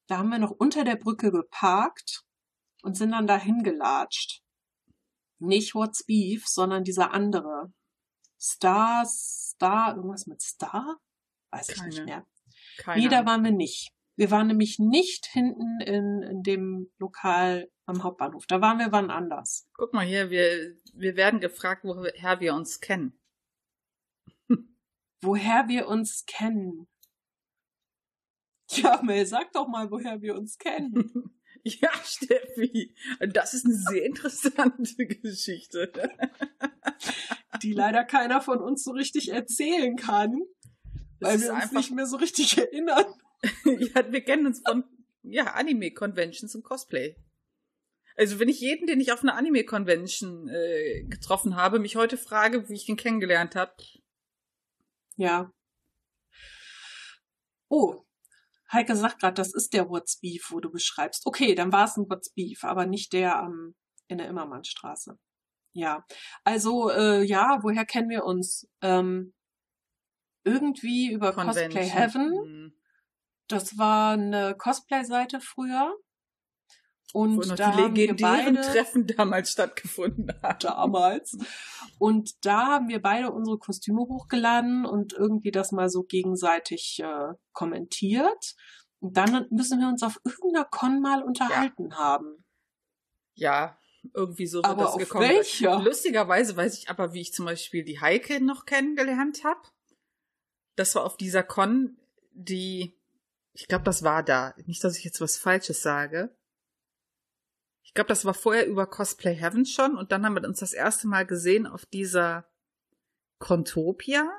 Da haben wir noch unter der Brücke geparkt und sind dann dahin gelatscht. Nicht What's Beef, sondern dieser andere. Star, Star, irgendwas mit Star? Weiß ich nicht Keine mehr. Keine Nee, da waren wir nicht. Wir waren nämlich nicht hinten in, in dem Lokal am Hauptbahnhof. Da waren wir wann anders. Guck mal hier, wir, wir werden gefragt, woher wir uns kennen. Woher wir uns kennen. Ja, Mel, sag doch mal, woher wir uns kennen. Ja, Steffi, das ist eine sehr interessante Geschichte. Die leider keiner von uns so richtig erzählen kann, weil wir uns einfach- nicht mehr so richtig erinnern. Ja, wir kennen uns von ja, Anime-Conventions und Cosplay. Also wenn ich jeden, den ich auf einer Anime-Convention äh, getroffen habe, mich heute frage, wie ich ihn kennengelernt habe, Ja. Oh, Heike sagt gerade, das ist der What's Beef, wo du beschreibst. Okay, dann war es ein What's Beef, aber nicht der am in der Immermannstraße. Ja, also äh, ja, woher kennen wir uns? Ähm, irgendwie über Cosplay Heaven. Hm. Das war eine Cosplay-Seite früher. Und Wo noch da die haben wir legendären beide Treffen damals stattgefunden haben. damals. Und da haben wir beide unsere Kostüme hochgeladen und irgendwie das mal so gegenseitig äh, kommentiert. Und dann müssen wir uns auf irgendeiner Con mal unterhalten haben. Ja, irgendwie so wird Aber das auf gekommen. welcher? Lustigerweise weiß ich aber, wie ich zum Beispiel die Heike noch kennengelernt habe. Das war auf dieser Con, die, ich glaube, das war da. Nicht, dass ich jetzt was Falsches sage. Ich glaube, das war vorher über Cosplay Heaven schon und dann haben wir uns das erste Mal gesehen auf dieser Contopia.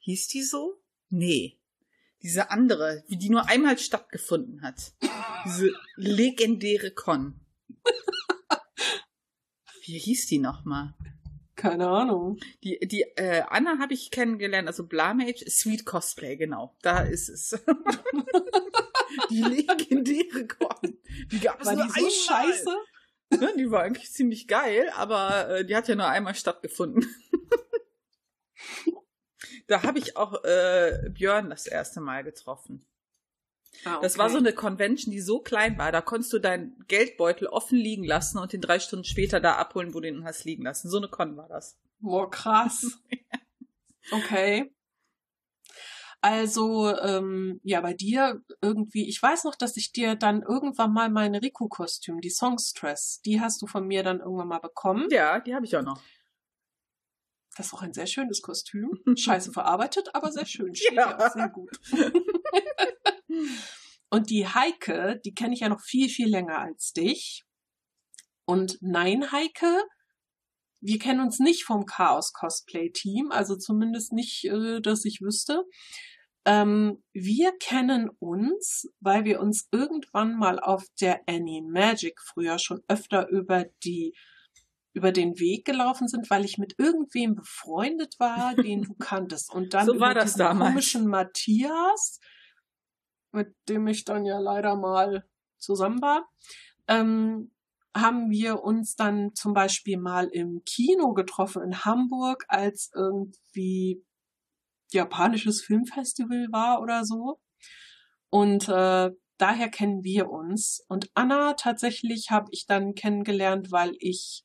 Hieß die so? Nee. Diese andere, wie die nur einmal stattgefunden hat. Diese legendäre Con. Wie hieß die nochmal? Keine Ahnung. Die, die äh, Anna habe ich kennengelernt, also Blamage, Sweet Cosplay, genau. Da ist es. die legendäre Con. Die gab es War nur die so einmal. scheiße? Ne, Die war eigentlich ziemlich geil, aber äh, die hat ja nur einmal stattgefunden. da habe ich auch äh, Björn das erste Mal getroffen. Ah, Das okay. war so eine Convention, die so klein war, da konntest du deinen Geldbeutel offen liegen lassen und den drei Stunden später da abholen, wo du ihn hast liegen lassen. So eine Con war das. Boah, krass. Okay. Also, ähm, ja, bei dir irgendwie, ich weiß noch, dass ich dir dann irgendwann mal mein Riku-Kostüm, die Songstress, die hast du von mir dann irgendwann mal bekommen. Ja, die habe ich auch noch. Das ist auch ein sehr schönes Kostüm. Scheiße verarbeitet, aber sehr schön. Steht Ja. ja auch sehr gut. Und die Heike, die kenne ich ja noch viel, viel länger als dich. Und nein, Heike, wir kennen uns nicht vom Chaos Cosplay Team, also zumindest nicht, äh, dass ich wüsste. Ähm, wir kennen uns, weil wir uns irgendwann mal auf der Annie Magic früher schon öfter über die über den Weg gelaufen sind, weil ich mit irgendwem befreundet war, den du kanntest. Und dann so war das damals. komischen Matthias, mit dem ich dann ja leider mal zusammen war, ähm, haben wir uns dann zum Beispiel mal im Kino getroffen in Hamburg, als irgendwie japanisches Filmfestival war oder so. Und äh, daher kennen wir uns. Und Anna tatsächlich habe ich dann kennengelernt, weil ich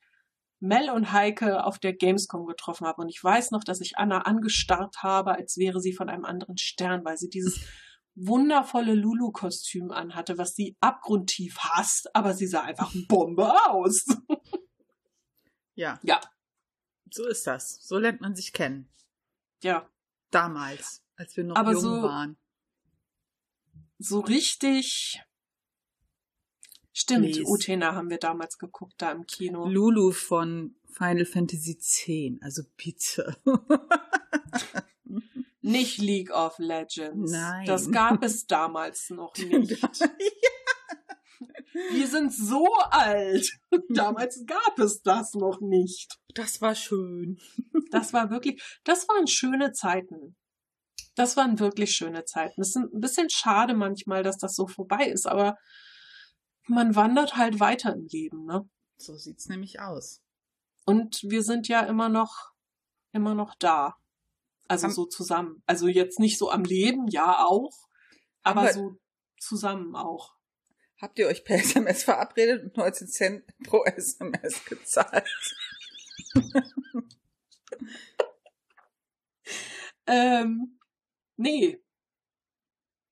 Mel und Heike auf der Gamescom getroffen habe. Und ich weiß noch, dass ich Anna angestarrt habe, als wäre sie von einem anderen Stern, weil sie dieses wundervolle Lulu-Kostüm anhatte, was sie abgrundtief hasst, aber sie sah einfach Bombe aus. Ja. Ja. So ist das. So lernt man sich kennen. Ja, Damals, als wir noch Aber jung so- waren. so richtig. Stimmt, Please. Utena haben wir damals geguckt, da im Kino. Lulu von Final Fantasy X, also bitte. Nicht League of Legends. Nein. Das gab es damals noch nicht. Wir sind so alt. Damals gab es das noch nicht. das war schön. Das war wirklich, das waren schöne Zeiten. Das waren wirklich schöne Zeiten. Es ist ein bisschen schade manchmal, dass das so vorbei ist, aber man wandert halt weiter im Leben, ne? So sieht's nämlich aus. Und wir sind ja immer noch, immer noch da. Also Haben- so zusammen. Also jetzt nicht so am Leben, ja auch, aber Aber- so zusammen auch. Habt ihr euch per SMS verabredet und 19 Cent pro SMS gezahlt? Ähm, nee.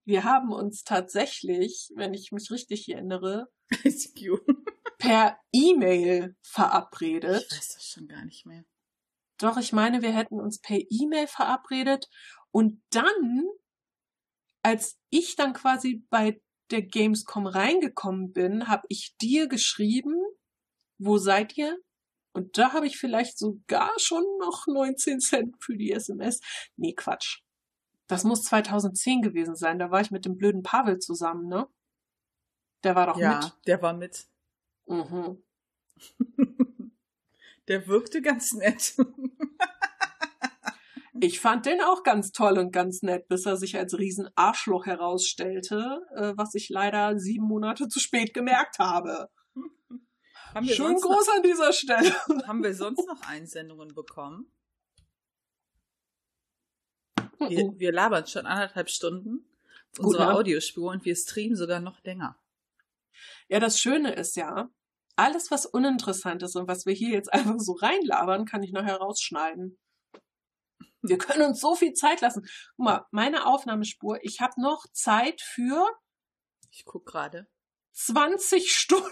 Wir haben uns tatsächlich, wenn ich mich richtig erinnere, per E-Mail Ich verabredet. weiß das schon gar nicht mehr. Doch, ich meine, wir hätten uns per E-Mail verabredet und dann, als ich dann quasi bei der Gamescom reingekommen bin, habe ich dir geschrieben, wo seid ihr? Und da habe ich vielleicht sogar schon noch 19 Cent für die SMS. Nee, Quatsch. Das muss 2010 gewesen sein. Da war ich mit dem blöden Pavel zusammen, ne? Der war doch ja, der war mit. mit. Mhm. Der wirkte ganz nett. Ich fand den auch ganz toll und ganz nett, bis er sich als riesen Arschloch herausstellte, äh, was ich leider sieben Monate zu spät gemerkt habe. Haben wir, Schön groß an dieser Stelle. noch, haben wir sonst noch Einsendungen bekommen? Wir, wir labern schon anderthalb Stunden unsere ne? Audiospur und wir streamen sogar noch länger. Ja, das Schöne ist ja, alles was uninteressant ist und was wir hier jetzt einfach so reinlabern, kann ich nachher rausschneiden. Wir können uns so viel Zeit lassen. Guck mal, meine Aufnahmespur, ich habe noch Zeit für Ich guck gerade. 20 Stunden.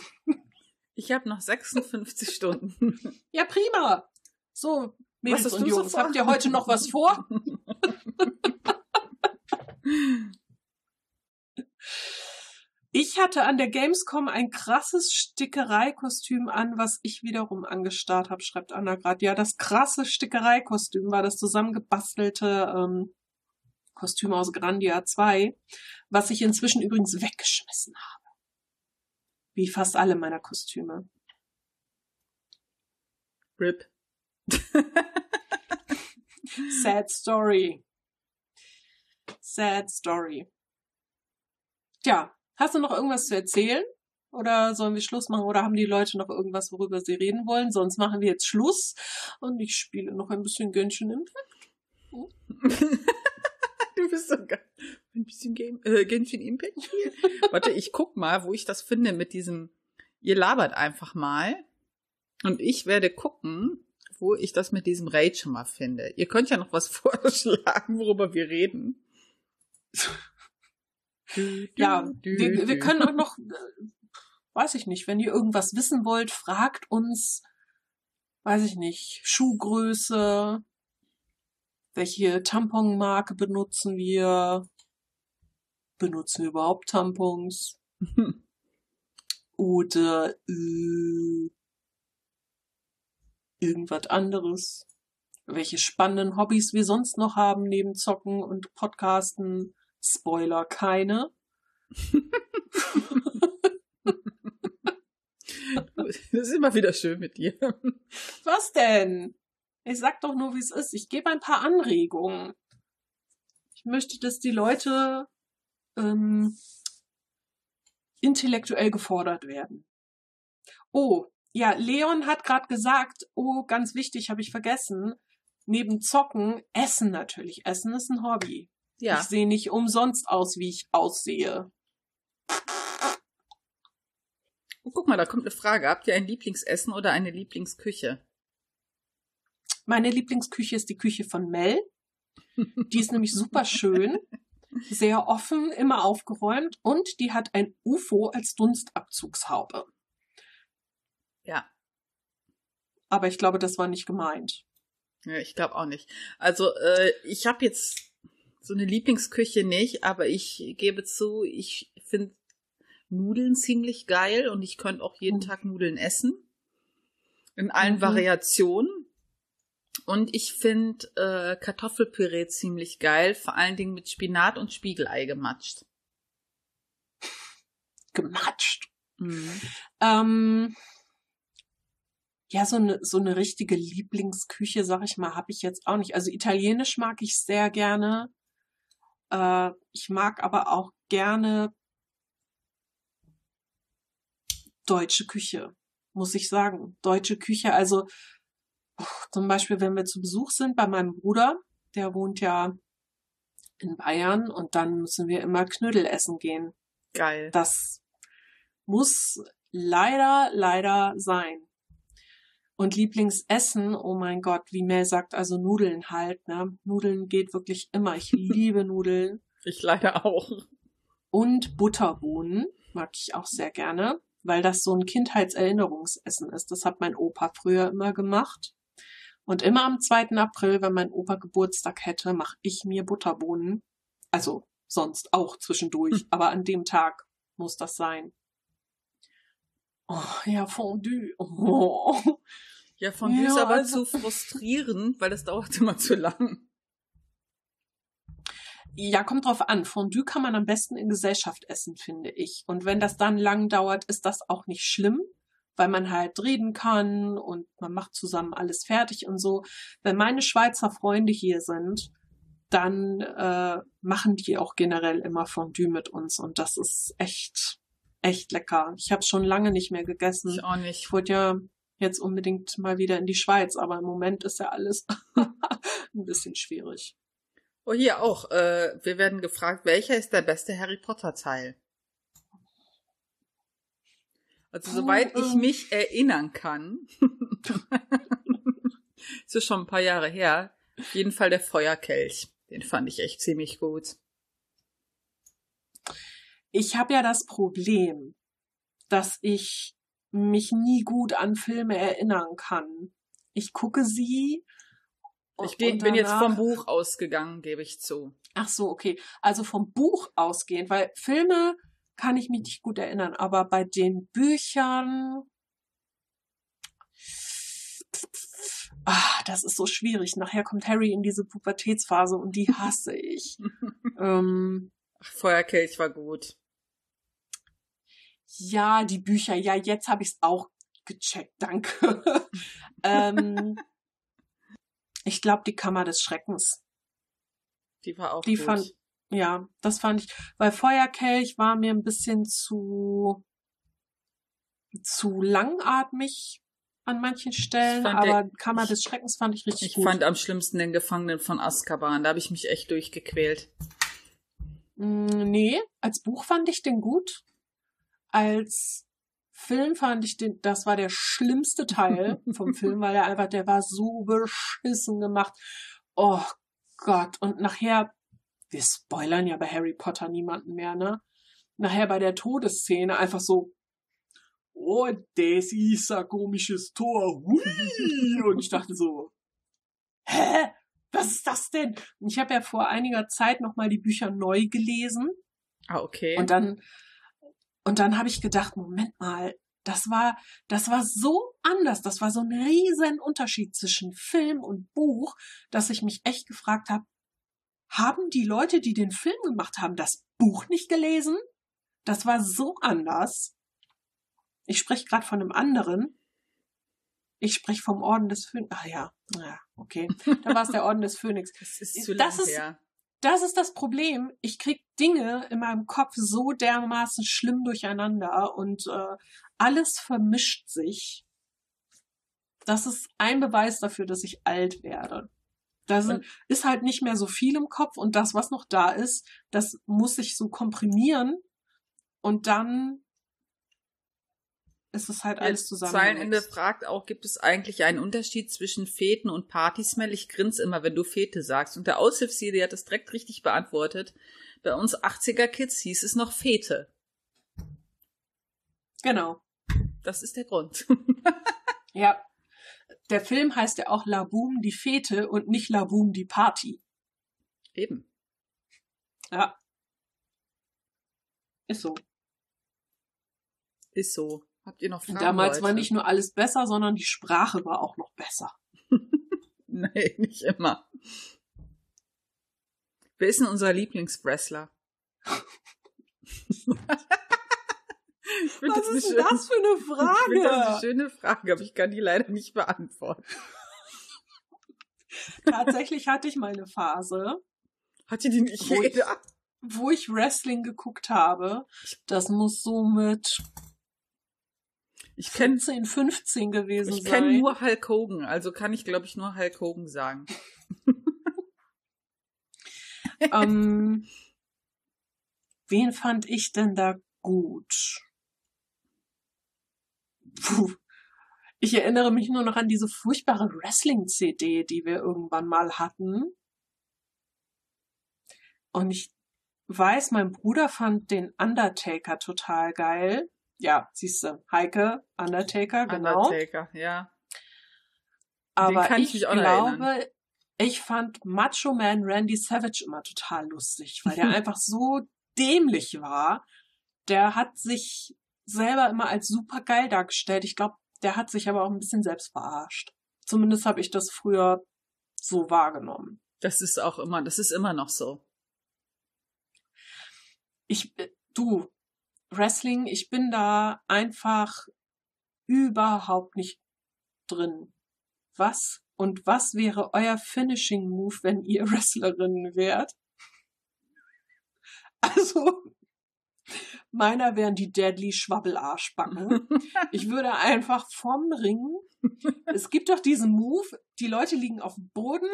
Ich habe noch 56 Stunden. Ja, prima. So, Mädels hast und du so Jungs, vor? habt ihr heute noch was vor? Ich hatte an der Gamescom ein krasses Stickereikostüm an, was ich wiederum angestarrt habe, schreibt Anna gerade. Ja, das krasse Stickereikostüm war das zusammengebastelte ähm, Kostüm aus Grandia 2, was ich inzwischen übrigens weggeschmissen habe. Wie fast alle meiner Kostüme. RIP. Sad Story. Sad Story. Tja, hast du noch irgendwas zu erzählen? Oder sollen wir Schluss machen? Oder haben die Leute noch irgendwas, worüber sie reden wollen? Sonst machen wir jetzt Schluss und ich spiele noch ein bisschen Genshin Impact. du bist sogar ein bisschen Game, äh, Genshin Impact spielen. Warte, ich guck mal, wo ich das finde mit diesem, ihr labert einfach mal und ich werde gucken, wo ich das mit diesem Raid schon mal finde. Ihr könnt ja noch was vorschlagen, worüber wir reden. Ja, wir, wir können auch noch, äh, weiß ich nicht, wenn ihr irgendwas wissen wollt, fragt uns, weiß ich nicht, Schuhgröße, welche Tamponmarke benutzen wir, benutzen wir überhaupt Tampons? Oder äh, irgendwas anderes? Welche spannenden Hobbys wir sonst noch haben neben Zocken und Podcasten? Spoiler, keine. Das ist immer wieder schön mit dir. Was denn? Ich sag doch nur, wie es ist. Ich gebe ein paar Anregungen. Ich möchte, dass die Leute ähm, intellektuell gefordert werden. Oh, ja, Leon hat gerade gesagt, oh, ganz wichtig, habe ich vergessen. Neben Zocken, Essen natürlich. Essen ist ein Hobby. Ja. Ich sehe nicht umsonst aus, wie ich aussehe. Oh, guck mal, da kommt eine Frage. Habt ihr ein Lieblingsessen oder eine Lieblingsküche? Meine Lieblingsküche ist die Küche von Mel. Die ist nämlich super schön, sehr offen, immer aufgeräumt und die hat ein UFO als Dunstabzugshaube. Ja. Aber ich glaube, das war nicht gemeint. Ja, ich glaube auch nicht. Also, äh, ich habe jetzt so eine Lieblingsküche nicht, aber ich gebe zu, ich finde Nudeln ziemlich geil und ich könnte auch jeden Mhm. Tag Nudeln essen. In allen Mhm. Variationen. Und ich finde äh, Kartoffelpüree ziemlich geil, vor allen Dingen mit Spinat und Spiegelei gematscht. Gematscht. Mhm. Ähm, ja, so eine, so eine richtige Lieblingsküche, sag ich mal, habe ich jetzt auch nicht. Also italienisch mag ich sehr gerne. Äh, ich mag aber auch gerne deutsche Küche, muss ich sagen. Deutsche Küche, also uff, zum Beispiel, wenn wir zu Besuch sind bei meinem Bruder, der wohnt ja in Bayern und dann müssen wir immer Knödel essen gehen. Geil. Das muss leider, leider sein. Und Lieblingsessen, oh mein Gott, wie Mel sagt, also Nudeln halt, ne? Nudeln geht wirklich immer. Ich liebe Nudeln. Ich leider auch. Und Butterbohnen mag ich auch sehr gerne, weil das so ein Kindheitserinnerungsessen ist. Das hat mein Opa früher immer gemacht. Und immer am 2. April, wenn mein Opa Geburtstag hätte, mache ich mir Butterbohnen. Also sonst auch zwischendurch, aber an dem Tag muss das sein. Oh, ja, Fondue. Oh. Ja, mir Ja, ist aber also- zu frustrierend, weil das dauert immer zu lang. Ja, kommt drauf an. Fondue kann man am besten in Gesellschaft essen, finde ich. Und wenn das dann lang dauert, ist das auch nicht schlimm, weil man halt reden kann und man macht zusammen alles fertig und so. Wenn meine Schweizer Freunde hier sind, dann äh, machen die auch generell immer Fondue mit uns und das ist echt, echt lecker. Ich habe schon lange nicht mehr gegessen. Ich auch nicht. Ich wollte ja jetzt unbedingt mal wieder in die Schweiz, aber im Moment ist ja alles ein bisschen schwierig. Oh, hier auch. Äh, wir werden gefragt, welcher ist der beste Harry Potter Teil? Also, soweit ich ähm. mich erinnern kann, ist es schon ein paar Jahre her, auf jeden Fall der Feuerkelch. Den fand ich echt ziemlich gut. Ich habe ja das Problem, dass ich mich nie gut an Filme erinnern kann. Ich gucke sie. Ich bin, bin jetzt danach- vom Buch ausgegangen, gebe ich zu. Ach so, okay. Also vom Buch ausgehend, weil Filme kann ich mich nicht gut erinnern, aber bei den Büchern. Ah, das ist so schwierig. Nachher kommt Harry in diese Pubertätsphase und die hasse ich. ähm, Ach, Feuerkelch war gut. Ja, die Bücher. Ja, jetzt habe ich es auch gecheckt. Danke. ähm, ich glaube, die Kammer des Schreckens. Die war auch Die gut. fand- Ja, das fand ich. Weil Feuerkelch war mir ein bisschen zu zu langatmig an manchen Stellen, aber der- Kammer ich- des Schreckens fand ich richtig Ich gut. fand am schlimmsten den Gefangenen von Azkaban. Da habe ich mich echt durchgequält. Mm, Nee, als Buch fand ich den gut. Als Film fand ich den, das war der schlimmste Teil vom Film, weil er einfach, der war so beschissen gemacht. Oh Gott. Und nachher, wir spoilern ja bei Harry Potter niemanden mehr, ne? Nachher bei der Todesszene einfach so, oh, das ist ein komisches Tor. Hui! Und ich dachte so, hä? Was ist das denn? Und ich habe ja vor einiger Zeit nochmal die Bücher neu gelesen Ah, okay. Und dann, und dann habe ich gedacht, Moment mal, das war, das war so anders. Das war so ein riesen Unterschied zwischen Film und Buch, dass ich mich echt gefragt habe, haben die Leute, die den Film gemacht haben, das Buch nicht gelesen? Das war so anders. Ich spreche gerade von einem anderen. Ich spreche vom Orden des Phönix. Ach ja, ja, okay. Da war es der Orden des Phönix. das ist zu das lang ist- her. Das ist das Problem. Ich krieg Dinge in meinem Kopf so dermaßen schlimm durcheinander und äh, alles vermischt sich. Das ist ein Beweis dafür, dass ich alt werde. Da sind, ist halt nicht mehr so viel im Kopf und das, was noch da ist, das muss sich so komprimieren und dann ist es halt alles zusammen. Zeilenende fragt auch, gibt es eigentlich einen Unterschied zwischen Feten und Partysmell? Ich grinse immer, wenn du Fete sagst. Und der Aushilfsjede hat das direkt richtig beantwortet. Bei uns 80er Kids hieß es noch Fete. Genau. Das ist der Grund. Ja. Der Film heißt ja auch La Boom die Fete und nicht La Boom die Party. Eben. Ja. Ist so. Ist so. Habt ihr noch Fragen? Damals Leute? war nicht nur alles besser, sondern die Sprache war auch noch besser. Nee, nicht immer. Wer ist denn unser Lieblingswrestler? ich Was eine ist schöne- das für eine Ich finde das eine Frage? schöne Frage, aber ich kann die leider nicht beantworten. Tatsächlich hatte ich mal eine Phase, Hatte die nicht Wo ich- jeder? wo ich Wrestling geguckt habe. Das muss so mit Ich kenne 14, 15 gewesen ich sein. kenn nur Hulk Hogan, also kann ich glaube ich nur Hulk Hogan sagen. ähm, wen fand ich denn da gut? Puh. Ich erinnere mich nur noch an diese furchtbare Wrestling-CD, die wir irgendwann mal hatten. Und ich weiß, mein Bruder fand den Undertaker total geil. Ja, siehst du, Heike, Undertaker, genau. Undertaker, ja. Aber ich ich, glaube, ich fand Macho Man Randy Savage immer total lustig, weil der einfach so dämlich war. Der hat sich selber immer als super geil dargestellt. Ich glaube, der hat sich aber auch ein bisschen selbst verarscht. Zumindest habe ich das früher so wahrgenommen. Das ist auch immer, das ist immer noch so. Ich, äh, du, Wrestling, ich bin da einfach überhaupt nicht drin. Was und was wäre euer Finishing Move, wenn ihr Wrestlerin wärt? Also, meiner wären die Deadly Schwabbelarschbacken. Ich würde einfach vom Ring. Es gibt doch diesen Move, die Leute liegen auf dem Boden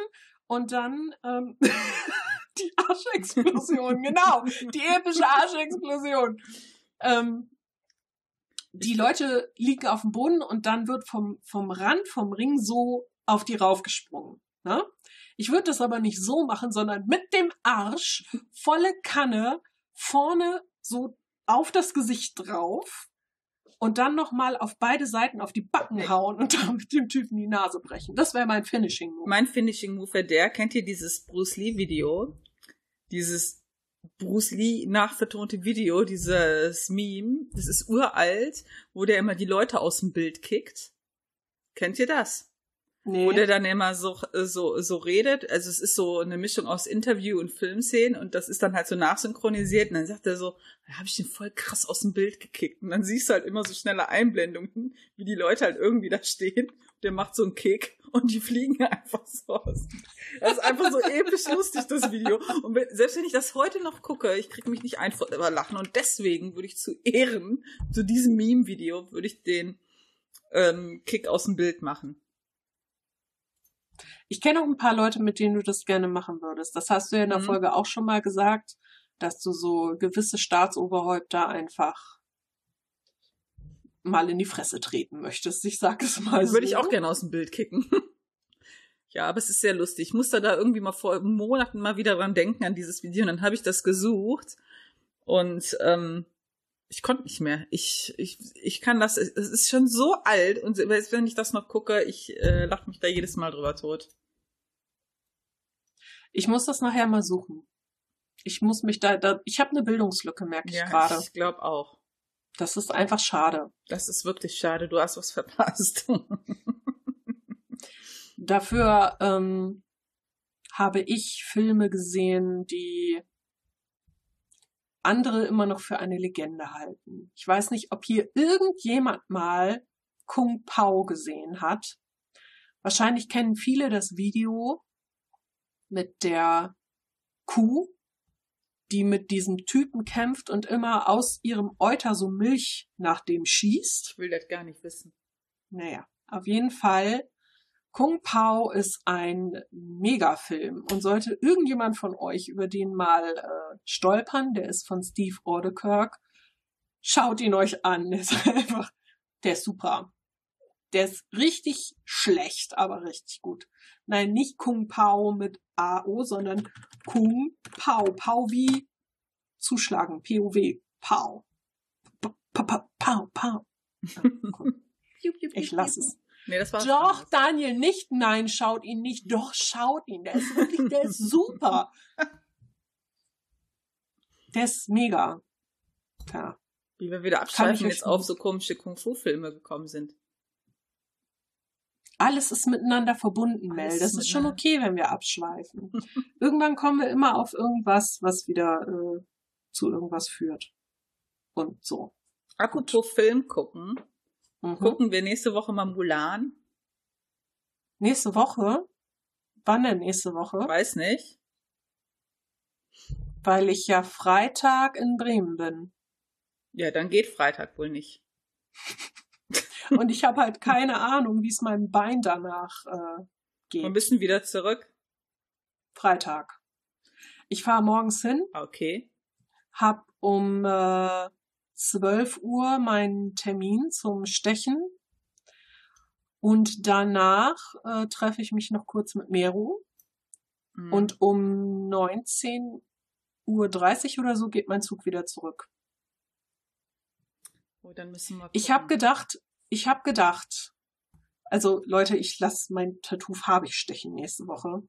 und dann ähm, die Arschexplosion, genau, die epische Arschexplosion. Ähm, die Leute liegen auf dem Boden und dann wird vom, vom Rand vom Ring so auf die raufgesprungen. Ne? Ich würde das aber nicht so machen, sondern mit dem Arsch volle Kanne vorne so auf das Gesicht drauf und dann nochmal auf beide Seiten auf die Backen hauen und damit dem Typen die Nase brechen. Das wäre mein Finishing Move. Mein Finishing Move wäre der, kennt ihr dieses Bruce Lee Video? Dieses Bruce Lee nachvertonte Video, dieses Meme, das ist uralt, wo der immer die Leute aus dem Bild kickt. Kennt ihr das? Nee. Wo der dann immer so, so, so redet. Also es ist so eine Mischung aus Interview und Filmszenen und das ist dann halt so nachsynchronisiert und dann sagt er so, da habe ich den voll krass aus dem Bild gekickt. Und dann siehst du halt immer so schnelle Einblendungen, wie die Leute halt irgendwie da stehen. Der macht so einen Kick und die fliegen einfach so aus. Das ist einfach so episch lustig, das Video. Und selbst wenn ich das heute noch gucke, ich krieg mich nicht einfach über Lachen. Und deswegen würde ich zu Ehren zu diesem Meme-Video, würde ich den ähm, Kick aus dem Bild machen. Ich kenne auch ein paar Leute, mit denen du das gerne machen würdest. Das hast du ja in der Mhm. Folge auch schon mal gesagt, dass du so gewisse Staatsoberhäupter einfach mal in die Fresse treten möchtest. Ich sag es mal so. Würde ich auch gerne aus dem Bild kicken. ja, aber es ist sehr lustig. Ich musste da irgendwie mal vor Monaten mal wieder dran denken an dieses Video und dann habe ich das gesucht und ähm, ich konnte nicht mehr. Ich, ich, ich kann das, es ist schon so alt und selbst wenn ich das noch gucke, ich äh, lache mich da jedes Mal drüber tot. Ich muss das nachher mal suchen. Ich muss mich da, da ich habe eine Bildungslücke, merke ich Ja, gerade. ich glaube auch. Das ist einfach schade. Das ist wirklich schade. Du hast was verpasst. Dafür ähm, habe ich Filme gesehen, die andere immer noch für eine Legende halten. Ich weiß nicht, ob hier irgendjemand mal Kung Pao gesehen hat. Wahrscheinlich kennen viele das Video mit der Kuh, die mit diesem Typen kämpft und immer aus ihrem Euter so Milch nach dem schießt. ich will das gar nicht wissen. Naja, auf jeden Fall. Kung Pao ist ein Megafilm und sollte irgendjemand von euch über den mal äh, stolpern, der ist von Steve Ordekirk, schaut ihn euch an. Der ist einfach, der ist super. Der ist richtig schlecht, aber richtig gut. Nein, nicht Kung Pao mit AO, sondern Kung Pao. Pao wie zuschlagen. P-O-W. Pao. Pa- pa- pa- Pao, Pao. Ich lasse es. Nee, das war Doch, Daniel, nicht nein, schaut ihn nicht. Doch, schaut ihn. Der ist wirklich, der ist super. Der ist mega. Ja. Wie wir wieder euch jetzt auf so komische Kung-Fu-Filme gekommen sind. Alles ist miteinander verbunden, Mel. Alles Das ist schon okay, wenn wir abschweifen. Irgendwann kommen wir immer auf irgendwas, was wieder äh, zu irgendwas führt. Und so. Apropos Film gucken. Mhm. Gucken wir nächste Woche mal Mulan. Nächste Woche. Wann denn nächste Woche? Weiß nicht. Weil ich ja Freitag in Bremen bin. Ja, dann geht Freitag wohl nicht. Und ich habe halt keine Ahnung, wie es meinem Bein danach äh, geht. Wir müssen wieder zurück. Freitag. Ich fahre morgens hin, Okay. hab um äh, 12 Uhr meinen Termin zum Stechen und danach äh, treffe ich mich noch kurz mit Meru Mhm. und um 19 Uhr 30 oder so geht mein Zug wieder zurück. oh, dann müssen wir Ich habe gedacht, ich habe gedacht, also Leute, ich lasse mein Tattoo farbig stechen nächste Woche.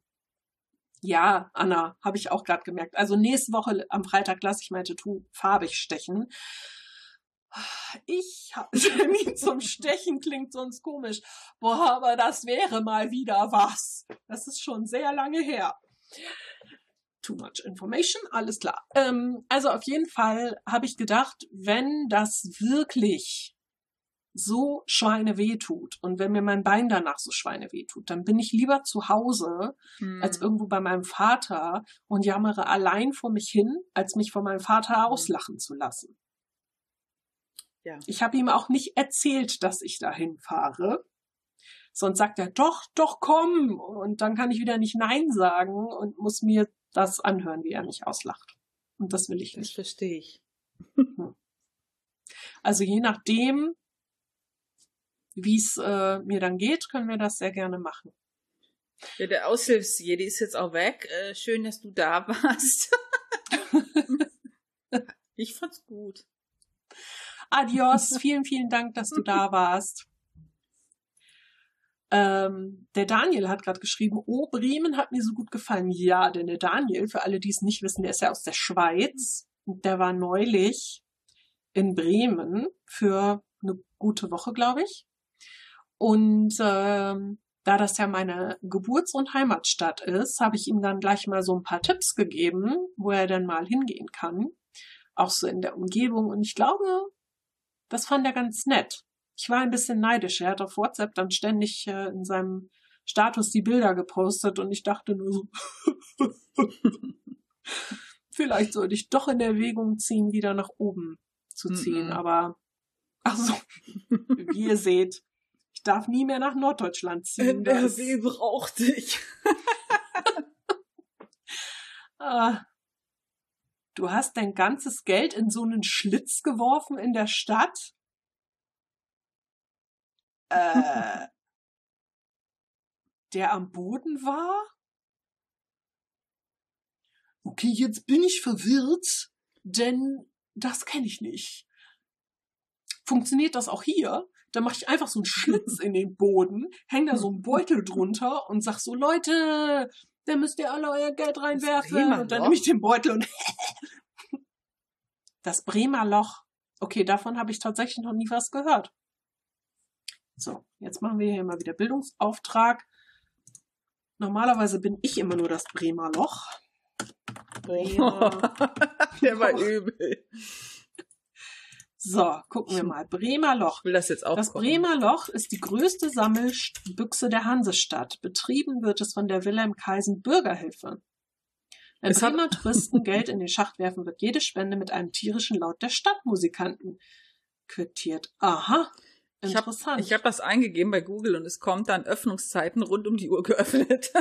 Ja, Anna, habe ich auch gerade gemerkt. Also nächste Woche am Freitag lasse ich mein Tattoo farbig stechen. Ich Termin zum Stechen, klingt sonst komisch. Boah, aber das wäre mal wieder was. Das ist schon sehr lange her. Too much information, alles klar. Ähm, also auf jeden Fall habe ich gedacht, wenn das wirklich so Schweine wehtut und wenn mir mein Bein danach so Schweine wehtut, dann bin ich lieber zu Hause Hm. als irgendwo bei meinem Vater und jammere allein vor mich hin, als mich von meinem Vater auslachen zu lassen. Ja. Ich habe ihm auch nicht erzählt, dass ich dahin fahre. Sonst sagt er, doch, doch, komm. Und dann kann ich wieder nicht Nein sagen und muss mir das anhören, wie er mich auslacht. Und das will ich Das nicht. verstehe ich. Also je nachdem, wie es äh, mir dann geht, können wir das sehr gerne machen. Ja, der Aushilfsjedi ist jetzt auch weg. Äh, schön, dass du da warst. ich fand's gut. Adios, vielen, vielen Dank, dass du da warst. Ähm, der Daniel hat gerade geschrieben, oh, Bremen hat mir so gut gefallen. Ja, denn der Daniel, für alle, die es nicht wissen, der ist ja aus der Schweiz. Und der war neulich in Bremen für eine gute Woche, glaube ich. Und ähm, da das ja meine Geburts- und Heimatstadt ist, habe ich ihm dann gleich mal so ein paar Tipps gegeben, wo er dann mal hingehen kann. Auch so in der Umgebung. Und ich glaube, das fand er ganz nett. Ich war ein bisschen neidisch. Er hat auf WhatsApp dann ständig äh, in seinem Status die Bilder gepostet und ich dachte nur so, vielleicht sollte ich doch in Erwägung ziehen, wieder nach oben zu ziehen. Mhm. Aber, ach so, wie ihr seht, darf nie mehr nach Norddeutschland ziehen. Das- braucht dich. Ah. Du hast dein ganzes Geld in so einen Schlitz geworfen in der Stadt? Äh, der am Boden war? Okay, jetzt bin ich verwirrt, denn das kenne ich nicht. Funktioniert das auch hier? Da mache ich einfach so einen Schlitz in den Boden, häng da so einen Beutel drunter und sag so, Leute, dann müsst ihr alle euer Geld reinwerfen. Und dann nehme ich den Beutel und das Bremer Loch. Okay, davon habe ich tatsächlich noch nie was gehört. So, jetzt machen wir hier mal wieder Bildungsauftrag. Normalerweise bin ich immer nur das Bremer Loch. Bremer. Der war übel. So, gucken wir mal. Bremer Loch. Ich will das jetzt auch Das kochen. Bremer Loch ist die größte Sammelbüchse der Hansestadt. Betrieben wird es von der Wilhelm Kaisen Bürgerhilfe. Wenn Es Bremer Touristen Geld in den Schacht werfen, wird jede Spende mit einem tierischen Laut der Stadtmusikanten quittiert. Aha, Ich hab- interessant. Ich habe das eingegeben bei Google und es kommt dann Öffnungszeiten rund um die Uhr geöffnet.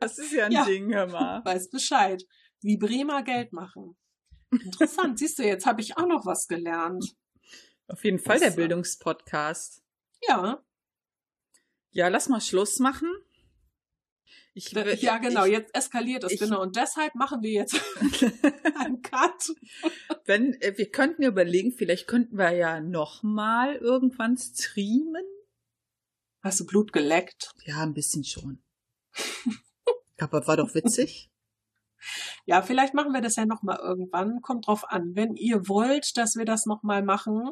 Das ist ja ein Ja. Ding, hör mal. Weiß Bescheid. Wie Bremer Geld machen. Interessant. Siehst du, jetzt habe ich auch noch was gelernt. Auf jeden Fall der Bildungspodcast. Ja, Ja, lass mal Schluss machen. Ich, ja genau, Ich, jetzt eskaliert es genau. Und deshalb machen wir jetzt einen Cut. wenn, äh, wir könnten überlegen, vielleicht könnten wir ja noch mal irgendwann streamen. Hast du Blut geleckt? Ja, ein bisschen schon. Aber war doch witzig. Ja, vielleicht machen wir das ja noch mal irgendwann. Kommt drauf an. Wenn ihr wollt, dass wir das noch mal machen,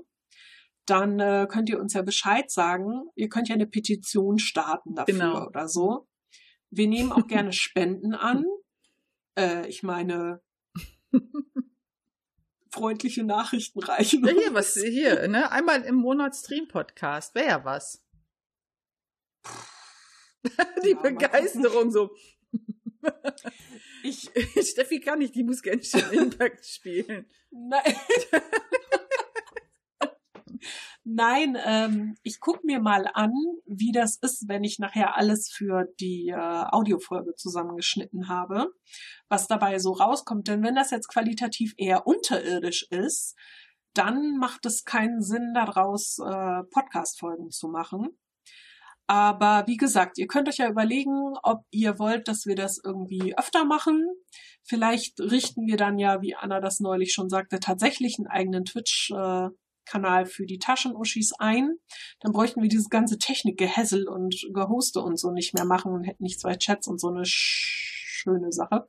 dann äh, könnt ihr uns ja Bescheid sagen. Ihr könnt ja eine Petition starten dafür Genau. oder so. Wir nehmen auch gerne Spenden an. Äh, ich meine, freundliche Nachrichten reichen. Ja, hier, was hier, ne? Einmal im Monat Stream-Podcast. Wäre ja was. Die Ja, Begeisterung so. Ich, Steffi kann nicht, die muss Genshin Impact spielen. Nein. Nein, ähm, ich guck mir mal an, wie das ist, wenn ich nachher alles für die äh, Audiofolge zusammengeschnitten habe, was dabei so rauskommt. Denn wenn das jetzt qualitativ eher unterirdisch ist, dann macht es keinen Sinn daraus, äh, Podcast-Folgen zu machen. Aber wie gesagt, ihr könnt euch ja überlegen, ob ihr wollt, dass wir das irgendwie öfter machen. Vielleicht richten wir dann ja, wie Anna das neulich schon sagte, tatsächlich einen eigenen Twitch-Kanal für die Taschenuschis ein. Dann bräuchten wir dieses ganze Technikgehässel und Gehoste und so nicht mehr machen und hätten nicht zwei Chats und so eine sch schöne Sache.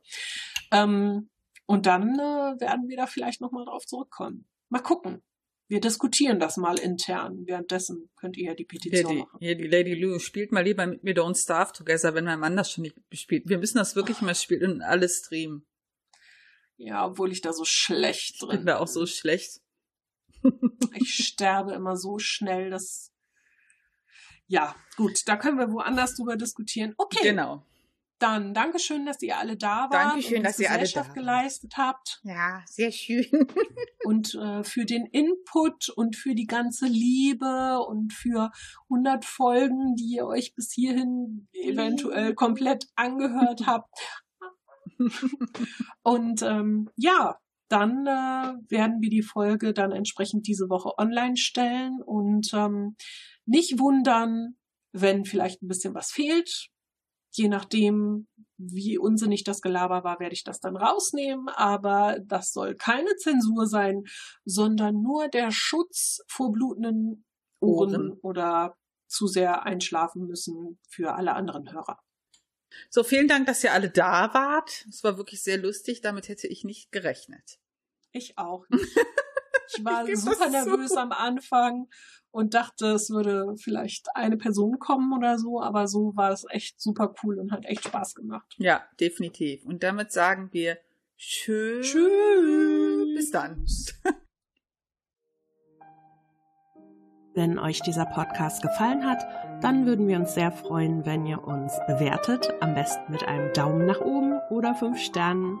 Ähm, und dann äh, werden wir da vielleicht nochmal drauf zurückkommen. Mal gucken. Wir diskutieren das mal intern. Währenddessen könnt ihr ja die Petition die, machen. hier die Lady Lou spielt mal lieber mit mir Don't Starve Together, wenn mein Mann das schon nicht spielt. Wir müssen das wirklich mal spielen und alles streamen. Ja, obwohl ich da so schlecht Ich drin bin da auch so schlecht. Ich sterbe immer so schnell, dass. Ja, gut, da können wir woanders drüber diskutieren. Okay, Genau. Dann Dankeschön, dass ihr alle da wart Dankeschön, und dass ihr alle Gesellschaft da geleistet habt Ja, sehr schön. und äh, für den Input und für die ganze Liebe und für 100 Folgen, die ihr euch bis hierhin eventuell komplett angehört habt. Und ähm, ja, dann äh, werden wir die Folge dann entsprechend diese Woche online stellen und ähm, nicht wundern, wenn vielleicht ein bisschen was fehlt. Je nachdem, wie unsinnig das Gelaber war, werde ich das dann rausnehmen. Aber das soll keine Zensur sein, sondern nur der Schutz vor blutenden Ohren, Ohren. oder zu sehr einschlafen müssen für alle anderen Hörer. So, vielen Dank, dass ihr alle da wart. Es war wirklich sehr lustig. Damit hätte ich nicht gerechnet. Ich auch nicht. Ich war Wie super nervös zu? am Anfang und dachte, es würde vielleicht eine Person kommen oder so, aber so war es echt super cool und hat echt Spaß gemacht. Ja, definitiv. Und damit sagen wir Tschüss. Tschüss. Bis dann. Wenn euch dieser Podcast gefallen hat, dann würden wir uns sehr freuen, wenn ihr uns bewertet, am besten mit einem Daumen nach oben oder fünf Sternen.